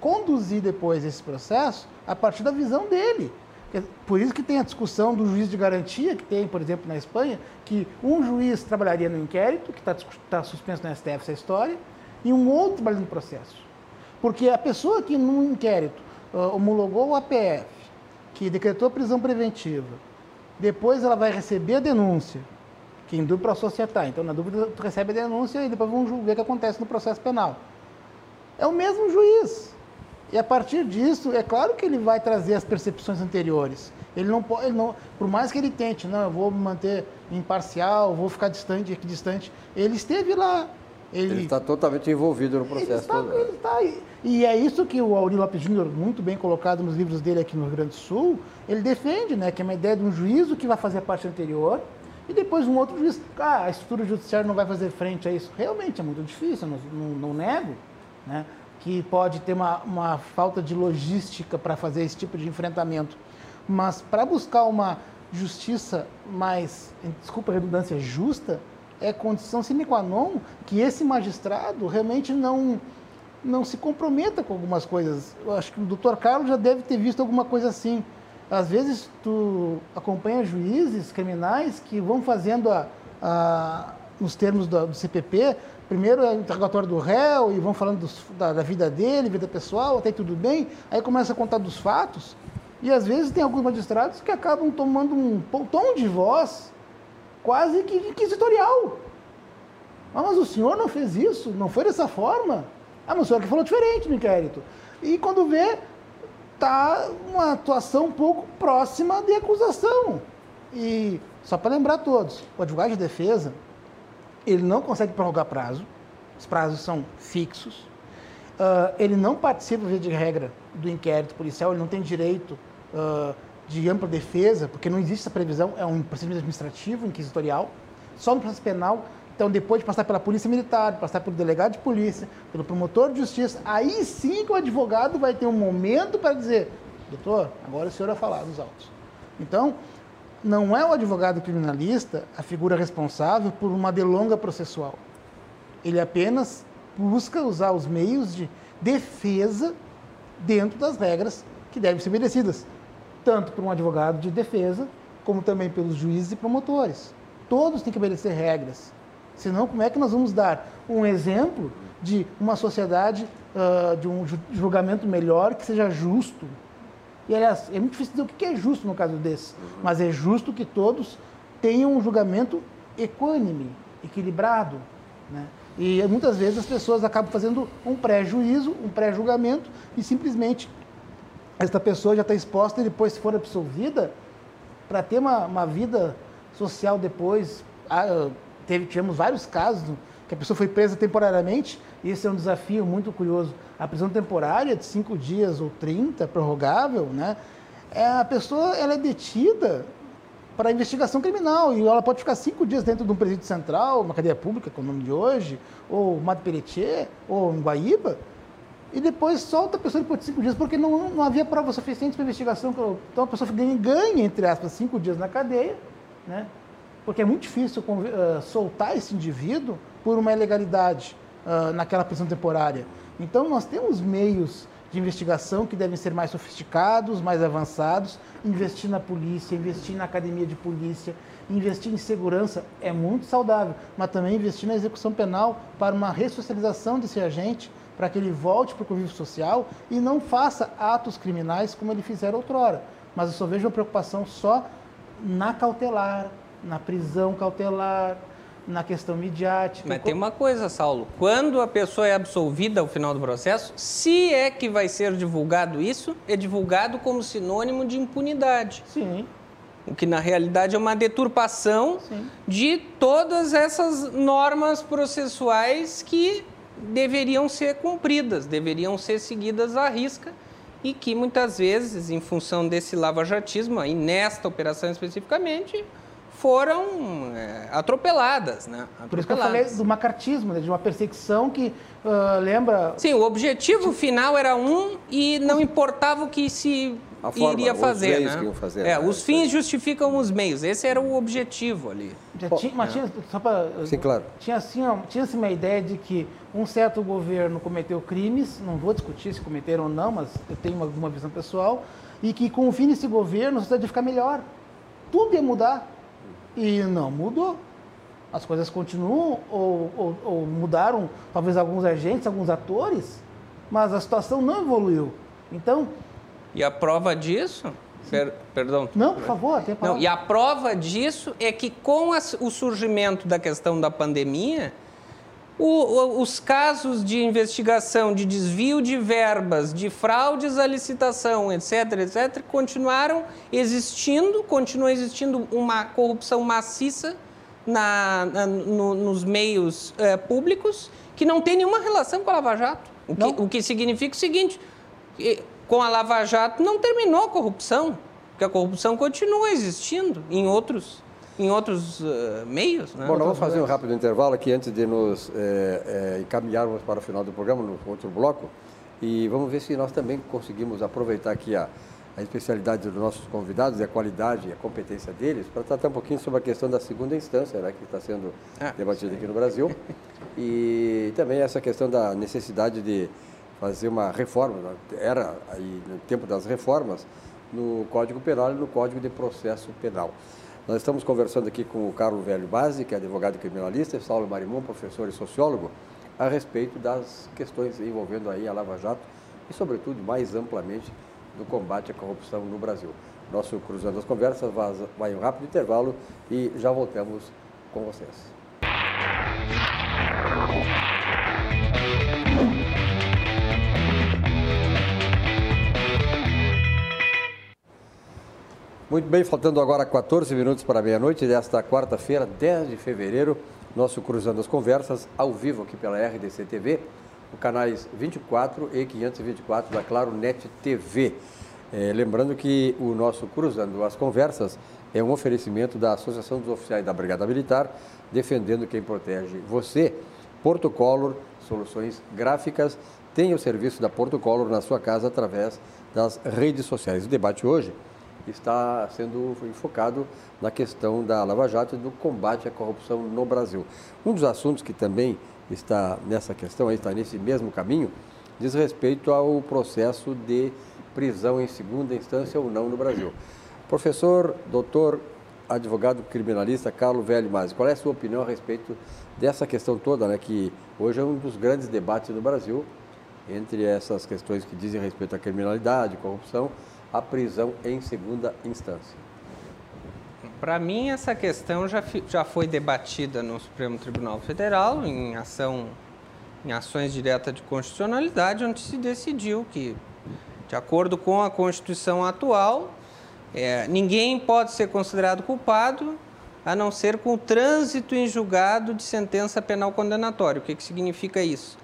conduzir depois esse processo a partir da visão dele. Por isso que tem a discussão do juiz de garantia, que tem, por exemplo, na Espanha, que um juiz trabalharia no inquérito, que está tá suspenso no STF essa história, e um outro trabalha no processo. Porque a pessoa que no inquérito uh, homologou o APF, que decretou prisão preventiva, depois ela vai receber a denúncia, que em dúvida para societar. Então, na dúvida, tu recebe a denúncia e depois vamos ver o que acontece no processo penal. É o mesmo juiz. E a partir disso, é claro que ele vai trazer as percepções anteriores. Ele não pode, ele não, por mais que ele tente, não, eu vou me manter imparcial, vou ficar distante, aqui distante. Ele esteve lá.
Ele, está totalmente envolvido no processo. Ele está,
ele está e é isso que o Aurélio Lopes Júnior, muito bem colocado nos livros dele aqui no Rio Grande do Sul, ele defende, né, que é uma ideia de um juízo que vai fazer a parte anterior e depois um outro juiz. Ah, a estrutura judiciária não vai fazer frente a isso. Realmente é muito difícil, não, não, não nego, né? Que pode ter uma, uma falta de logística para fazer esse tipo de enfrentamento. Mas para buscar uma justiça mais, desculpa a redundância, justa, é condição sine qua non que esse magistrado realmente não, não se comprometa com algumas coisas. Eu acho que o doutor Carlos já deve ter visto alguma coisa assim. Às vezes tu acompanha juízes criminais que vão fazendo a, a nos termos do, do CPP, primeiro é o interrogatório do réu e vão falando dos, da, da, vida dele, vida pessoal, até tudo bem, aí começa a contar dos fatos, e às vezes tem alguns magistrados que acabam tomando um tom de voz quase que inquisitorial. Ah, mas o senhor não fez isso, não foi dessa forma. Ah, mas o senhor que falou diferente no inquérito. E quando vê, tá uma atuação um pouco próxima de acusação. E só para lembrar todos, o advogado de defesa, ele não consegue prorrogar prazo, os prazos são fixos, uh, ele não participa, via de regra, do inquérito policial, ele não tem direito uh, de ampla defesa, porque não existe essa previsão, é um procedimento administrativo, inquisitorial, só no processo penal. Então, depois de passar pela polícia militar, passar pelo delegado de polícia, pelo promotor de justiça, aí sim que o advogado vai ter um momento para dizer, doutor, agora o senhor vai falar nos autos. Então, não é o advogado criminalista a figura responsável por uma delonga processual. Ele apenas busca usar os meios de defesa dentro das regras que devem ser obedecidas, tanto por um advogado de defesa, como também pelos juízes e promotores. Todos têm que obedecer regras. Senão, como é que nós vamos dar um exemplo de uma sociedade, uh, de um julgamento melhor, que seja justo? E, aliás, é muito difícil dizer o que é justo no caso desse, mas é justo que todos tenham um julgamento equânime, equilibrado. Né? E muitas vezes as pessoas acabam fazendo um pré-juízo, um pré-julgamento, e simplesmente esta pessoa já está exposta e depois, se for absolvida, para ter uma, uma, vida social depois. Ah, teve, tivemos vários casos que a pessoa foi presa temporariamente, esse é um desafio muito curioso. A prisão temporária de cinco dias ou 30, prorrogável, né? É, a pessoa ela é detida para investigação criminal. E ela pode ficar cinco dias dentro de um presídio central, uma cadeia pública, com o nome de hoje, ou Mato Peretier, ou em Guaíba, e depois solta a pessoa depois de cinco dias, porque não, não havia prova suficiente para investigação. Então a pessoa ganha, ganha, entre aspas, cinco dias na cadeia, né? porque é muito difícil uh, soltar esse indivíduo por uma ilegalidade uh, naquela prisão temporária. Então nós temos meios de investigação que devem ser mais sofisticados, mais avançados. Investir na polícia, investir na academia de polícia, investir em segurança é muito saudável, mas também investir na execução penal para uma ressocialização desse agente, para que ele volte para o convívio social e não faça atos criminais como ele fizeram outrora. Mas eu só vejo uma preocupação só na cautelar, na prisão cautelar, na questão midiática.
Mas tem uma coisa, Saulo. Quando a pessoa é absolvida ao final do processo, se é que vai ser divulgado isso, é divulgado como sinônimo de impunidade.
Sim.
O que na realidade é uma deturpação Sim. de todas essas normas processuais que deveriam ser cumpridas, deveriam ser seguidas à risca e que muitas vezes, em função desse lavajatismo, e nesta operação especificamente, foram é, atropeladas, né? Atropeladas.
Por isso que eu falei do macartismo, né? de uma perseguição que uh, lembra...
Sim, o objetivo final era um e não importava o que se forma, iria fazer,
os né? fazer,
é,
né?
Os fins justificam os meios, esse era o objetivo ali.
Já tinha, mas tinha, só pra,
Sim, claro.
Tinha, assim, tinha assim uma ideia de que um certo governo cometeu crimes, não vou discutir se cometeram ou não, mas eu tenho uma, uma visão pessoal, e que com o fim desse governo a sociedade ia ficar melhor. Tudo ia mudar. E não mudou. As coisas continuam ou, ou, ou mudaram, talvez alguns agentes, alguns atores, mas a situação não evoluiu. Então.
E a prova disso? Per, perdão.
Não, por favor, tem
a Não, e a prova disso é que com a, o surgimento da questão da pandemia, o, os casos de investigação de desvio de verbas, de fraudes à licitação, etc., etc., continuaram existindo, continua existindo uma corrupção maciça na, na no, nos meios é, públicos que não tem nenhuma relação com a Lava Jato. O que, o que significa o seguinte: com a Lava Jato não terminou a corrupção, porque a corrupção continua existindo em outros em outros uh, meios. Né?
Bom, nós vamos fazer um rápido intervalo aqui antes de nos é, é, encaminharmos para o final do programa, no outro bloco, e vamos ver se nós também conseguimos aproveitar aqui a, a especialidade dos nossos convidados, a qualidade e a competência deles, para tratar um pouquinho sobre a questão da segunda instância, né, que está sendo ah, debatida aqui no Brasil, e também essa questão da necessidade de fazer uma reforma, né? era aí no tempo das reformas, no Código Penal e no Código de Processo Penal. Nós estamos conversando aqui com o Carlos Velho Base, que é advogado criminalista, e Saulo Marimon, professor e sociólogo, a respeito das questões envolvendo aí a Lava Jato e, sobretudo, mais amplamente, do combate à corrupção no Brasil. Nosso Cruzando as Conversas vai um rápido intervalo e já voltamos com vocês. Muito bem, faltando agora 14 minutos para meia-noite desta quarta-feira, 10 de fevereiro, nosso Cruzando as Conversas, ao vivo aqui pela RDC TV, o canais 24 e 524 da Claro Net TV. É, lembrando que o nosso Cruzando as Conversas é um oferecimento da Associação dos Oficiais da Brigada Militar, defendendo quem protege você. Porto Color, soluções gráficas, tem o serviço da Porto Color na sua casa através das redes sociais. O debate hoje está sendo enfocado na questão da Lava Jato e do combate à corrupção no Brasil. Um dos assuntos que também está nessa questão, está nesse mesmo caminho, diz respeito ao processo de prisão em segunda instância ou não no Brasil. Professor, doutor, advogado criminalista Carlos Velho Masi, qual é a sua opinião a respeito dessa questão toda, né, que hoje é um dos grandes debates no Brasil, entre essas questões que dizem respeito à criminalidade, corrupção, a prisão em segunda instância?
Para mim, essa questão já, já foi debatida no Supremo Tribunal Federal em ação em ações diretas de constitucionalidade, onde se decidiu que, de acordo com a Constituição atual, é, ninguém pode ser considerado culpado a não ser com o trânsito em julgado de sentença penal condenatória. O que, que significa isso?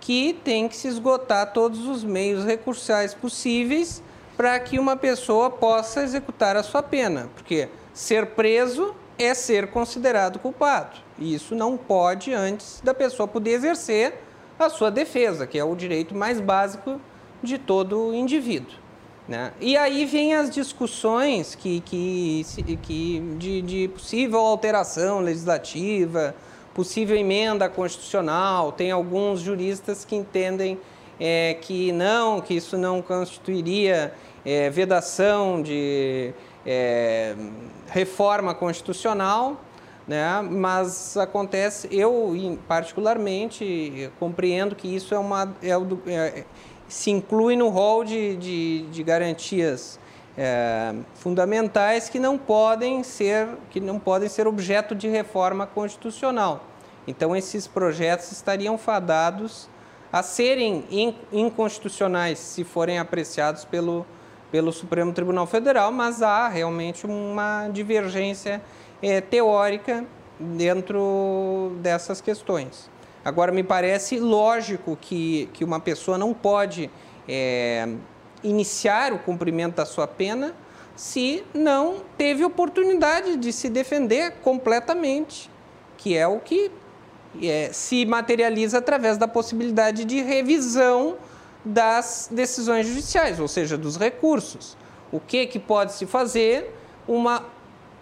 Que tem que se esgotar todos os meios recursais possíveis para que uma pessoa possa executar a sua pena, porque ser preso é ser considerado culpado. E isso não pode antes da pessoa poder exercer a sua defesa, que é o direito mais básico de todo indivíduo. Né? E aí vem as discussões que, que, que de, de possível alteração legislativa, possível emenda constitucional. Tem alguns juristas que entendem é, que não, que isso não constituiria é, vedação de é, reforma constitucional, né? mas acontece, eu particularmente compreendo que isso é uma, é, é se inclui no rol de, de, de garantias é, fundamentais que não podem ser que não podem ser objeto de reforma constitucional. Então esses projetos estariam fadados a serem inconstitucionais se forem apreciados pelo, pelo Supremo Tribunal Federal, mas há realmente uma divergência é, teórica dentro dessas questões. Agora, me parece lógico que, que uma pessoa não pode é, iniciar o cumprimento da sua pena se não teve oportunidade de se defender completamente, que é o que é, se materializa através da possibilidade de revisão das decisões judiciais, ou seja, dos recursos. O que, que pode se fazer? Uma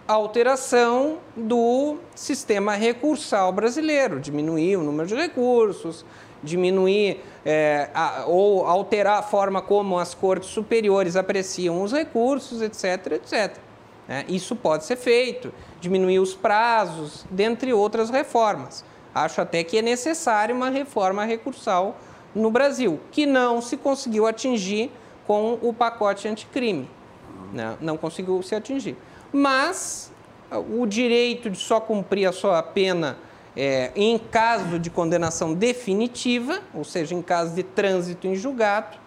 alteração do sistema recursal brasileiro, diminuir o número de recursos, diminuir é, a, ou alterar a forma como as cortes superiores apreciam os recursos, etc, etc. É, isso pode ser feito, diminuir os prazos, dentre outras reformas. Acho até que é necessária uma reforma recursal no Brasil, que não se conseguiu atingir com o pacote anticrime. Né? Não conseguiu se atingir mas o direito de só cumprir a sua pena é, em caso de condenação definitiva, ou seja, em caso de trânsito em julgado,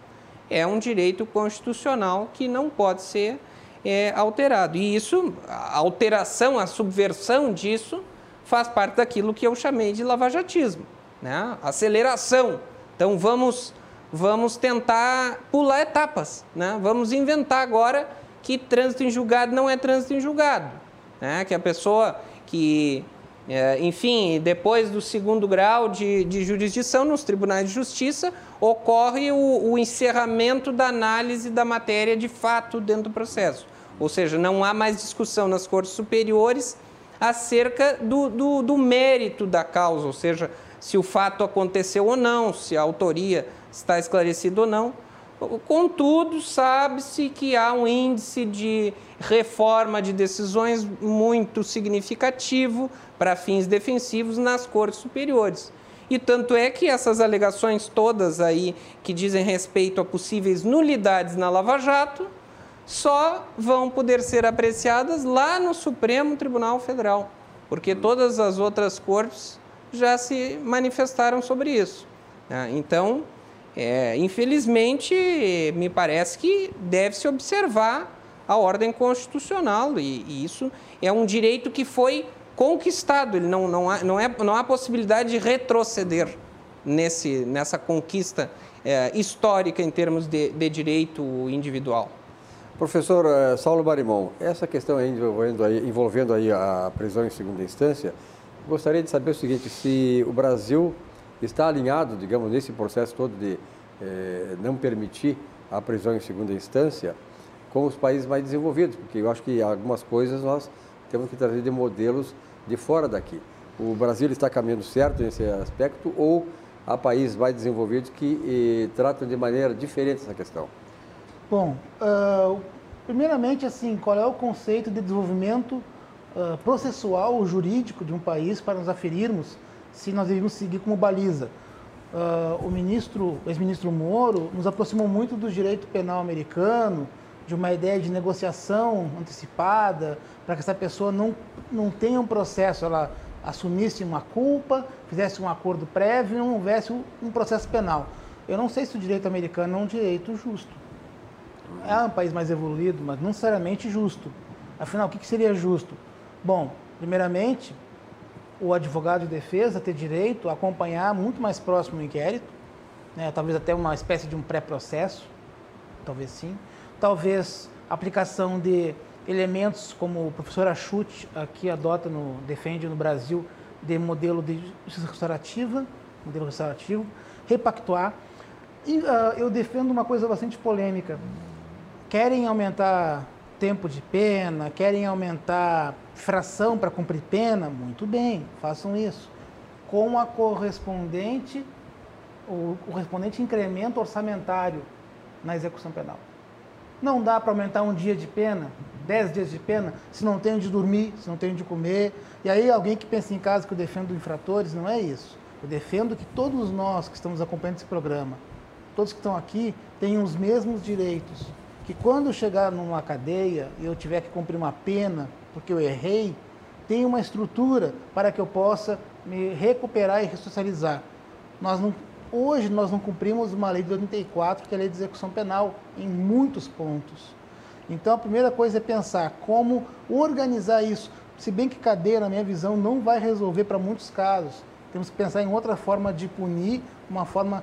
é um direito constitucional que não pode ser é, alterado. E isso, a alteração, a subversão disso, faz parte daquilo que eu chamei de lavajatismo, né? aceleração. Então vamos, vamos tentar pular etapas, né? vamos inventar agora que trânsito em julgado não é trânsito em julgado. Né? Que a pessoa que, é, enfim, depois do segundo grau de, de, jurisdição nos tribunais de justiça, ocorre o, o encerramento da análise da matéria de fato dentro do processo. Ou seja, não há mais discussão nas cortes superiores acerca do, do, do, mérito da causa, ou seja, se o fato aconteceu ou não, se a autoria está esclarecida ou não. Contudo, sabe-se que há um índice de reforma de decisões muito significativo para fins defensivos nas cortes superiores. E tanto é que essas alegações todas aí que dizem respeito a possíveis nulidades na Lava Jato só vão poder ser apreciadas lá no Supremo Tribunal Federal, porque todas as outras cortes já se manifestaram sobre isso. Né? Então, é, infelizmente, me parece que deve-se observar a ordem constitucional e, e, isso é um direito que foi conquistado. Ele não, não, há, não, é, não há possibilidade de retroceder nesse, nessa conquista é, histórica em termos de, de direito individual.
Professor uh, Saulo Barimon, essa questão envolvendo aí, envolvendo aí a prisão em segunda instância, gostaria de saber o seguinte, se o Brasil está alinhado, digamos, nesse processo todo de eh, não permitir a prisão em segunda instância com os países mais desenvolvidos, porque eu acho que algumas coisas nós temos que trazer de modelos de fora daqui. O Brasil está caminhando certo nesse aspecto ou há países mais desenvolvidos que eh, tratam de maneira diferente essa questão?
Bom, uh, primeiramente, assim, qual é o conceito de desenvolvimento uh, processual jurídico de um país para nos aferirmos se nós devemos seguir como baliza. Uh, o ministro, ex-ministro Moro, nos aproximou muito do direito penal americano, de uma ideia de negociação antecipada, para que essa pessoa não, não tenha um processo, ela assumisse uma culpa, fizesse um acordo prévio e não houvesse um processo penal. Eu não sei se o direito americano é um direito justo. É um país mais evoluído, mas não necessariamente justo. Afinal, o que seria justo? Bom, primeiramente, o advogado de defesa ter direito a acompanhar muito mais próximo o inquérito, né, talvez até uma espécie de um pré-processo, talvez sim. Talvez aplicação de elementos como o professor Achute aqui adota no defende no Brasil de modelo de justiça restaurativa, modelo restaurativo, repactuar. E uh, eu defendo uma coisa bastante polêmica. Querem aumentar tempo de pena, querem aumentar fração para cumprir pena, muito bem, façam isso. Com a correspondente, o correspondente incremento orçamentário na execução penal. Não dá para aumentar um dia de pena, dez dias de pena, se não tem onde dormir, se não tem onde comer. E aí alguém que pensa em casa que eu defendo infratores, não é isso. Eu defendo que todos nós que estamos acompanhando esse programa, todos que estão aqui, tenham os mesmos direitos que quando chegar numa cadeia e eu tiver que cumprir uma pena porque eu errei, tem uma estrutura para que eu possa me recuperar e ressocializar. Nós não, hoje nós não cumprimos uma lei de 84, que é a lei de execução penal, em muitos pontos. Então a primeira coisa é pensar como organizar isso. Se bem que cadeia, na minha visão, não vai resolver para muitos casos. Temos que pensar em outra forma de punir, uma forma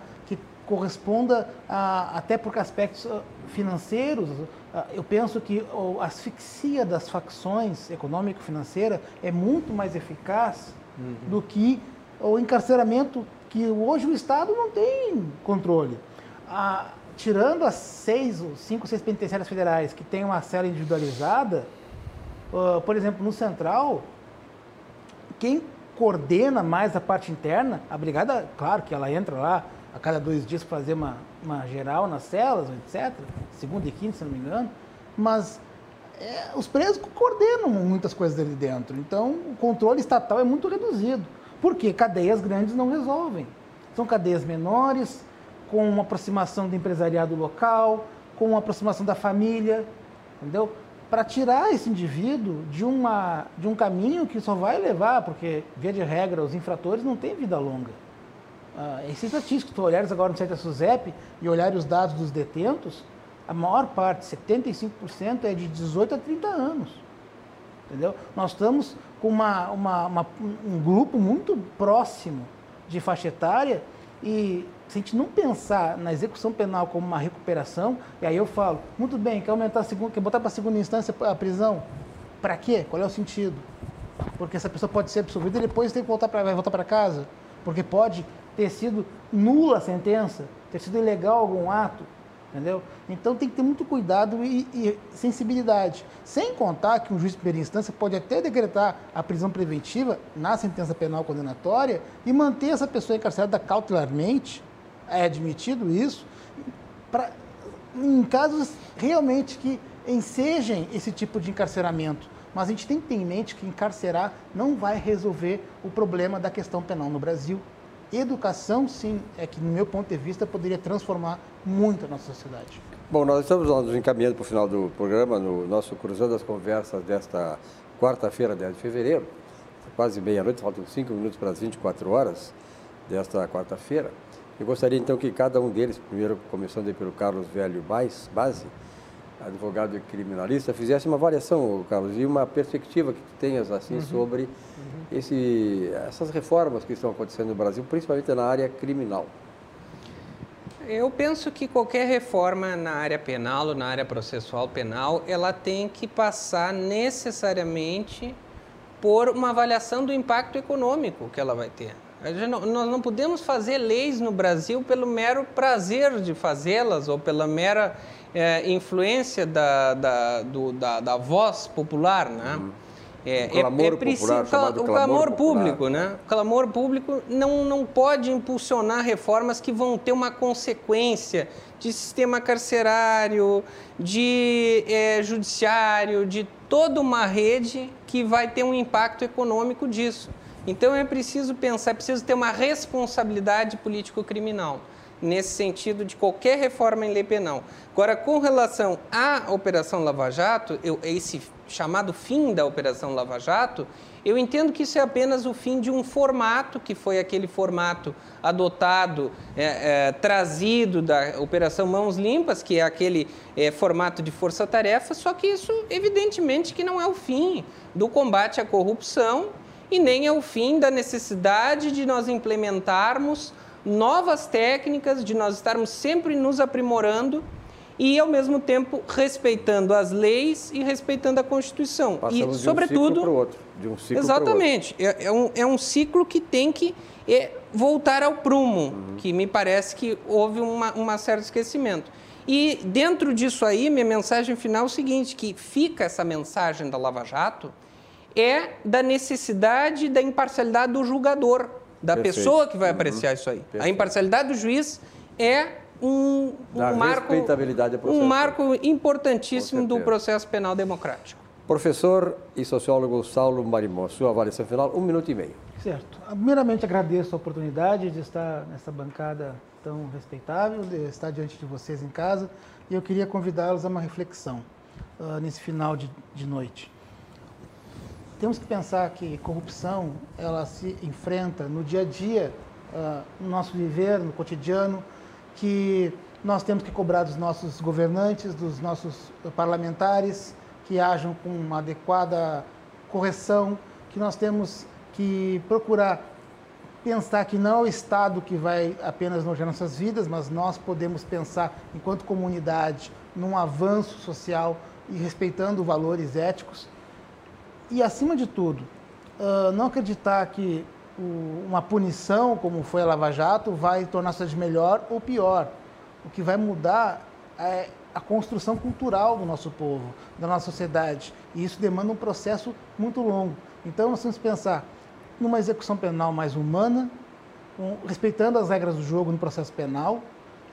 corresponda a, até por aspectos ah, financeiros. Ah, eu penso que a asfixia das facções econômico-financeira é muito mais eficaz uhum. do que o encarceramento que hoje o Estado não tem controle. Ah, tirando as seis, cinco, seis penitenciárias federais que têm uma cela individualizada, uh, por exemplo, no Central, quem coordena mais a parte interna, a brigada, claro que ela entra lá a cada dois dias fazer uma, uma geral nas celas, etc. Segunda e quinta, se não me engano. Mas é, os presos coordenam muitas coisas ali dentro. Então, o controle estatal é muito reduzido. Porque cadeias grandes não resolvem. São cadeias menores, com uma aproximação do empresariado local, com uma aproximação da família, entendeu? Para tirar esse indivíduo de, uma, de um caminho que só vai levar, porque, via de regra, os infratores não têm vida longa. Ah, esse estatístico, se tu olhares agora no site da SUSEP e olhares os dados dos detentos, a maior parte, 75%, é de 18 a 30 anos. Entendeu? Nós estamos com uma, uma, uma, um grupo muito próximo de faixa etária e se a gente não pensar na execução penal como uma recuperação, e aí eu falo, muito bem, quer aumentar a segunda, quer botar para a segunda instância a prisão? Para quê? Qual é o sentido? Porque essa pessoa pode ser absolvida e depois tem que voltar para voltar para casa, porque pode ter sido nula a sentença, ter sido ilegal algum ato, entendeu? Então tem que ter muito cuidado e, e, sensibilidade. Sem contar que um juiz de primeira instância pode até decretar a prisão preventiva na sentença penal condenatória e manter essa pessoa encarcerada cautelarmente, é admitido isso, pra, em casos realmente que ensejem esse tipo de encarceramento. Mas a gente tem que ter em mente que encarcerar não vai resolver o problema da questão penal no Brasil educação, sim, é que, no meu ponto de vista, poderia transformar muito a nossa sociedade.
Bom, nós estamos nos encaminhando para o final do programa, no nosso Cruzando as Conversas desta quarta-feira, 10 de fevereiro, quase meia-noite, faltam cinco minutos para as 24 horas desta quarta-feira. Eu gostaria então que cada um deles, primeiro começando pelo Carlos Velho Base, advogado e criminalista, fizesse uma avaliação, Carlos, e uma perspectiva que tu tenhas assim uhum. sobre uhum. Esse, essas reformas que estão acontecendo no Brasil, principalmente na área criminal.
Eu penso que qualquer reforma na área penal ou na área processual penal, ela tem que passar necessariamente por uma avaliação do impacto econômico que ela vai ter. Nós não podemos fazer leis no Brasil pelo mero prazer de fazê-las ou pela mera é, influência da, da, do, da, da, voz popular, né? Uhum.
É, o clamor, é, é preciso, popular,
o clamor, clamor público, né? O clamor público não, não pode impulsionar reformas que vão ter uma consequência de sistema carcerário, de é, judiciário, de toda uma rede que vai ter um impacto econômico disso. Então é preciso pensar, é preciso ter uma responsabilidade político-criminal. Nesse sentido de qualquer reforma em lei penal. Agora, com relação à Operação Lava Jato, eu, esse chamado fim da Operação Lava Jato, eu entendo que isso é apenas o fim de um formato, que foi aquele formato adotado, é, é, trazido da Operação Mãos Limpas, que é aquele é, formato de força-tarefa, só que isso, evidentemente, que não é o fim do combate à corrupção e nem é o fim da necessidade de nós implementarmos novas técnicas, de nós estarmos sempre nos aprimorando e, ao mesmo tempo, respeitando as leis e respeitando a Constituição.
Passamos
e, sobretudo,
de um ciclo para o outro. De um ciclo
exatamente. É, é, um, é um ciclo que tem que é, voltar ao prumo, uhum. que me parece que houve uma, uma certo esquecimento. E dentro disso aí, minha mensagem final é o seguinte, que fica essa mensagem da Lava Jato, é da necessidade da imparcialidade do julgador, da Perfeito. pessoa que vai uhum. apreciar isso aí. Perfeito. A imparcialidade do juiz é um, um marco, um marco importantíssimo do processo penal democrático.
Professor e sociólogo Saulo Marimó, sua avaliação final, um minuto e meio.
Certo. Primeiramente, agradeço a oportunidade de estar nessa bancada tão respeitável, de estar diante de vocês em casa, e eu queria convidá-los a uma reflexão uh, nesse final de, de noite. Temos que pensar que corrupção, ela se enfrenta no dia a dia, uh, no nosso viver, no cotidiano, que nós temos que cobrar dos nossos governantes, dos nossos parlamentares, que ajam com uma adequada correção, que nós temos que procurar pensar que não é o Estado que vai apenas nojar nossas vidas, mas nós podemos pensar, enquanto comunidade, num avanço social e respeitando valores éticos. E, acima de tudo, não acreditar que uma punição, como foi a Lava Jato, vai tornar a sociedade melhor ou pior. O que vai mudar é a construção cultural do nosso povo, da nossa sociedade. E isso demanda um processo muito longo. Então, nós temos que pensar numa execução penal mais humana, com, respeitando as regras do jogo no processo penal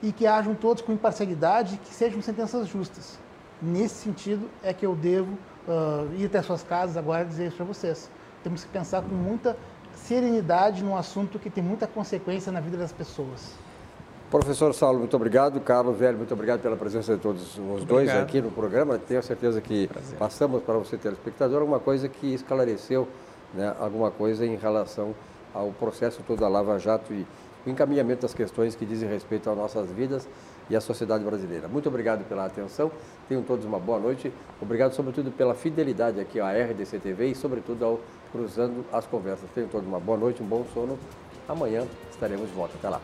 e que hajam todos com imparcialidade e que sejam sentenças justas. Nesse sentido é que eu devo uh, ir até suas casas agora dizer isso para vocês. Temos que pensar com muita serenidade num assunto que tem muita consequência na vida das pessoas.
Professor Saulo, muito obrigado. Carlos Velho, muito obrigado pela presença de todos os obrigado. dois aqui no programa. Tenho certeza que Prazer. passamos para você, telespectador, alguma coisa que esclareceu né, alguma coisa em relação ao processo todo da Lava Jato e o encaminhamento das questões que dizem respeito às nossas vidas e à sociedade brasileira. Muito obrigado pela atenção. Tenham todos uma boa noite. Obrigado, sobretudo, pela fidelidade aqui à RDC TV e, sobretudo, ao cruzando as conversas. Tenham todos uma boa noite, um bom sono. Amanhã estaremos de volta. Até lá.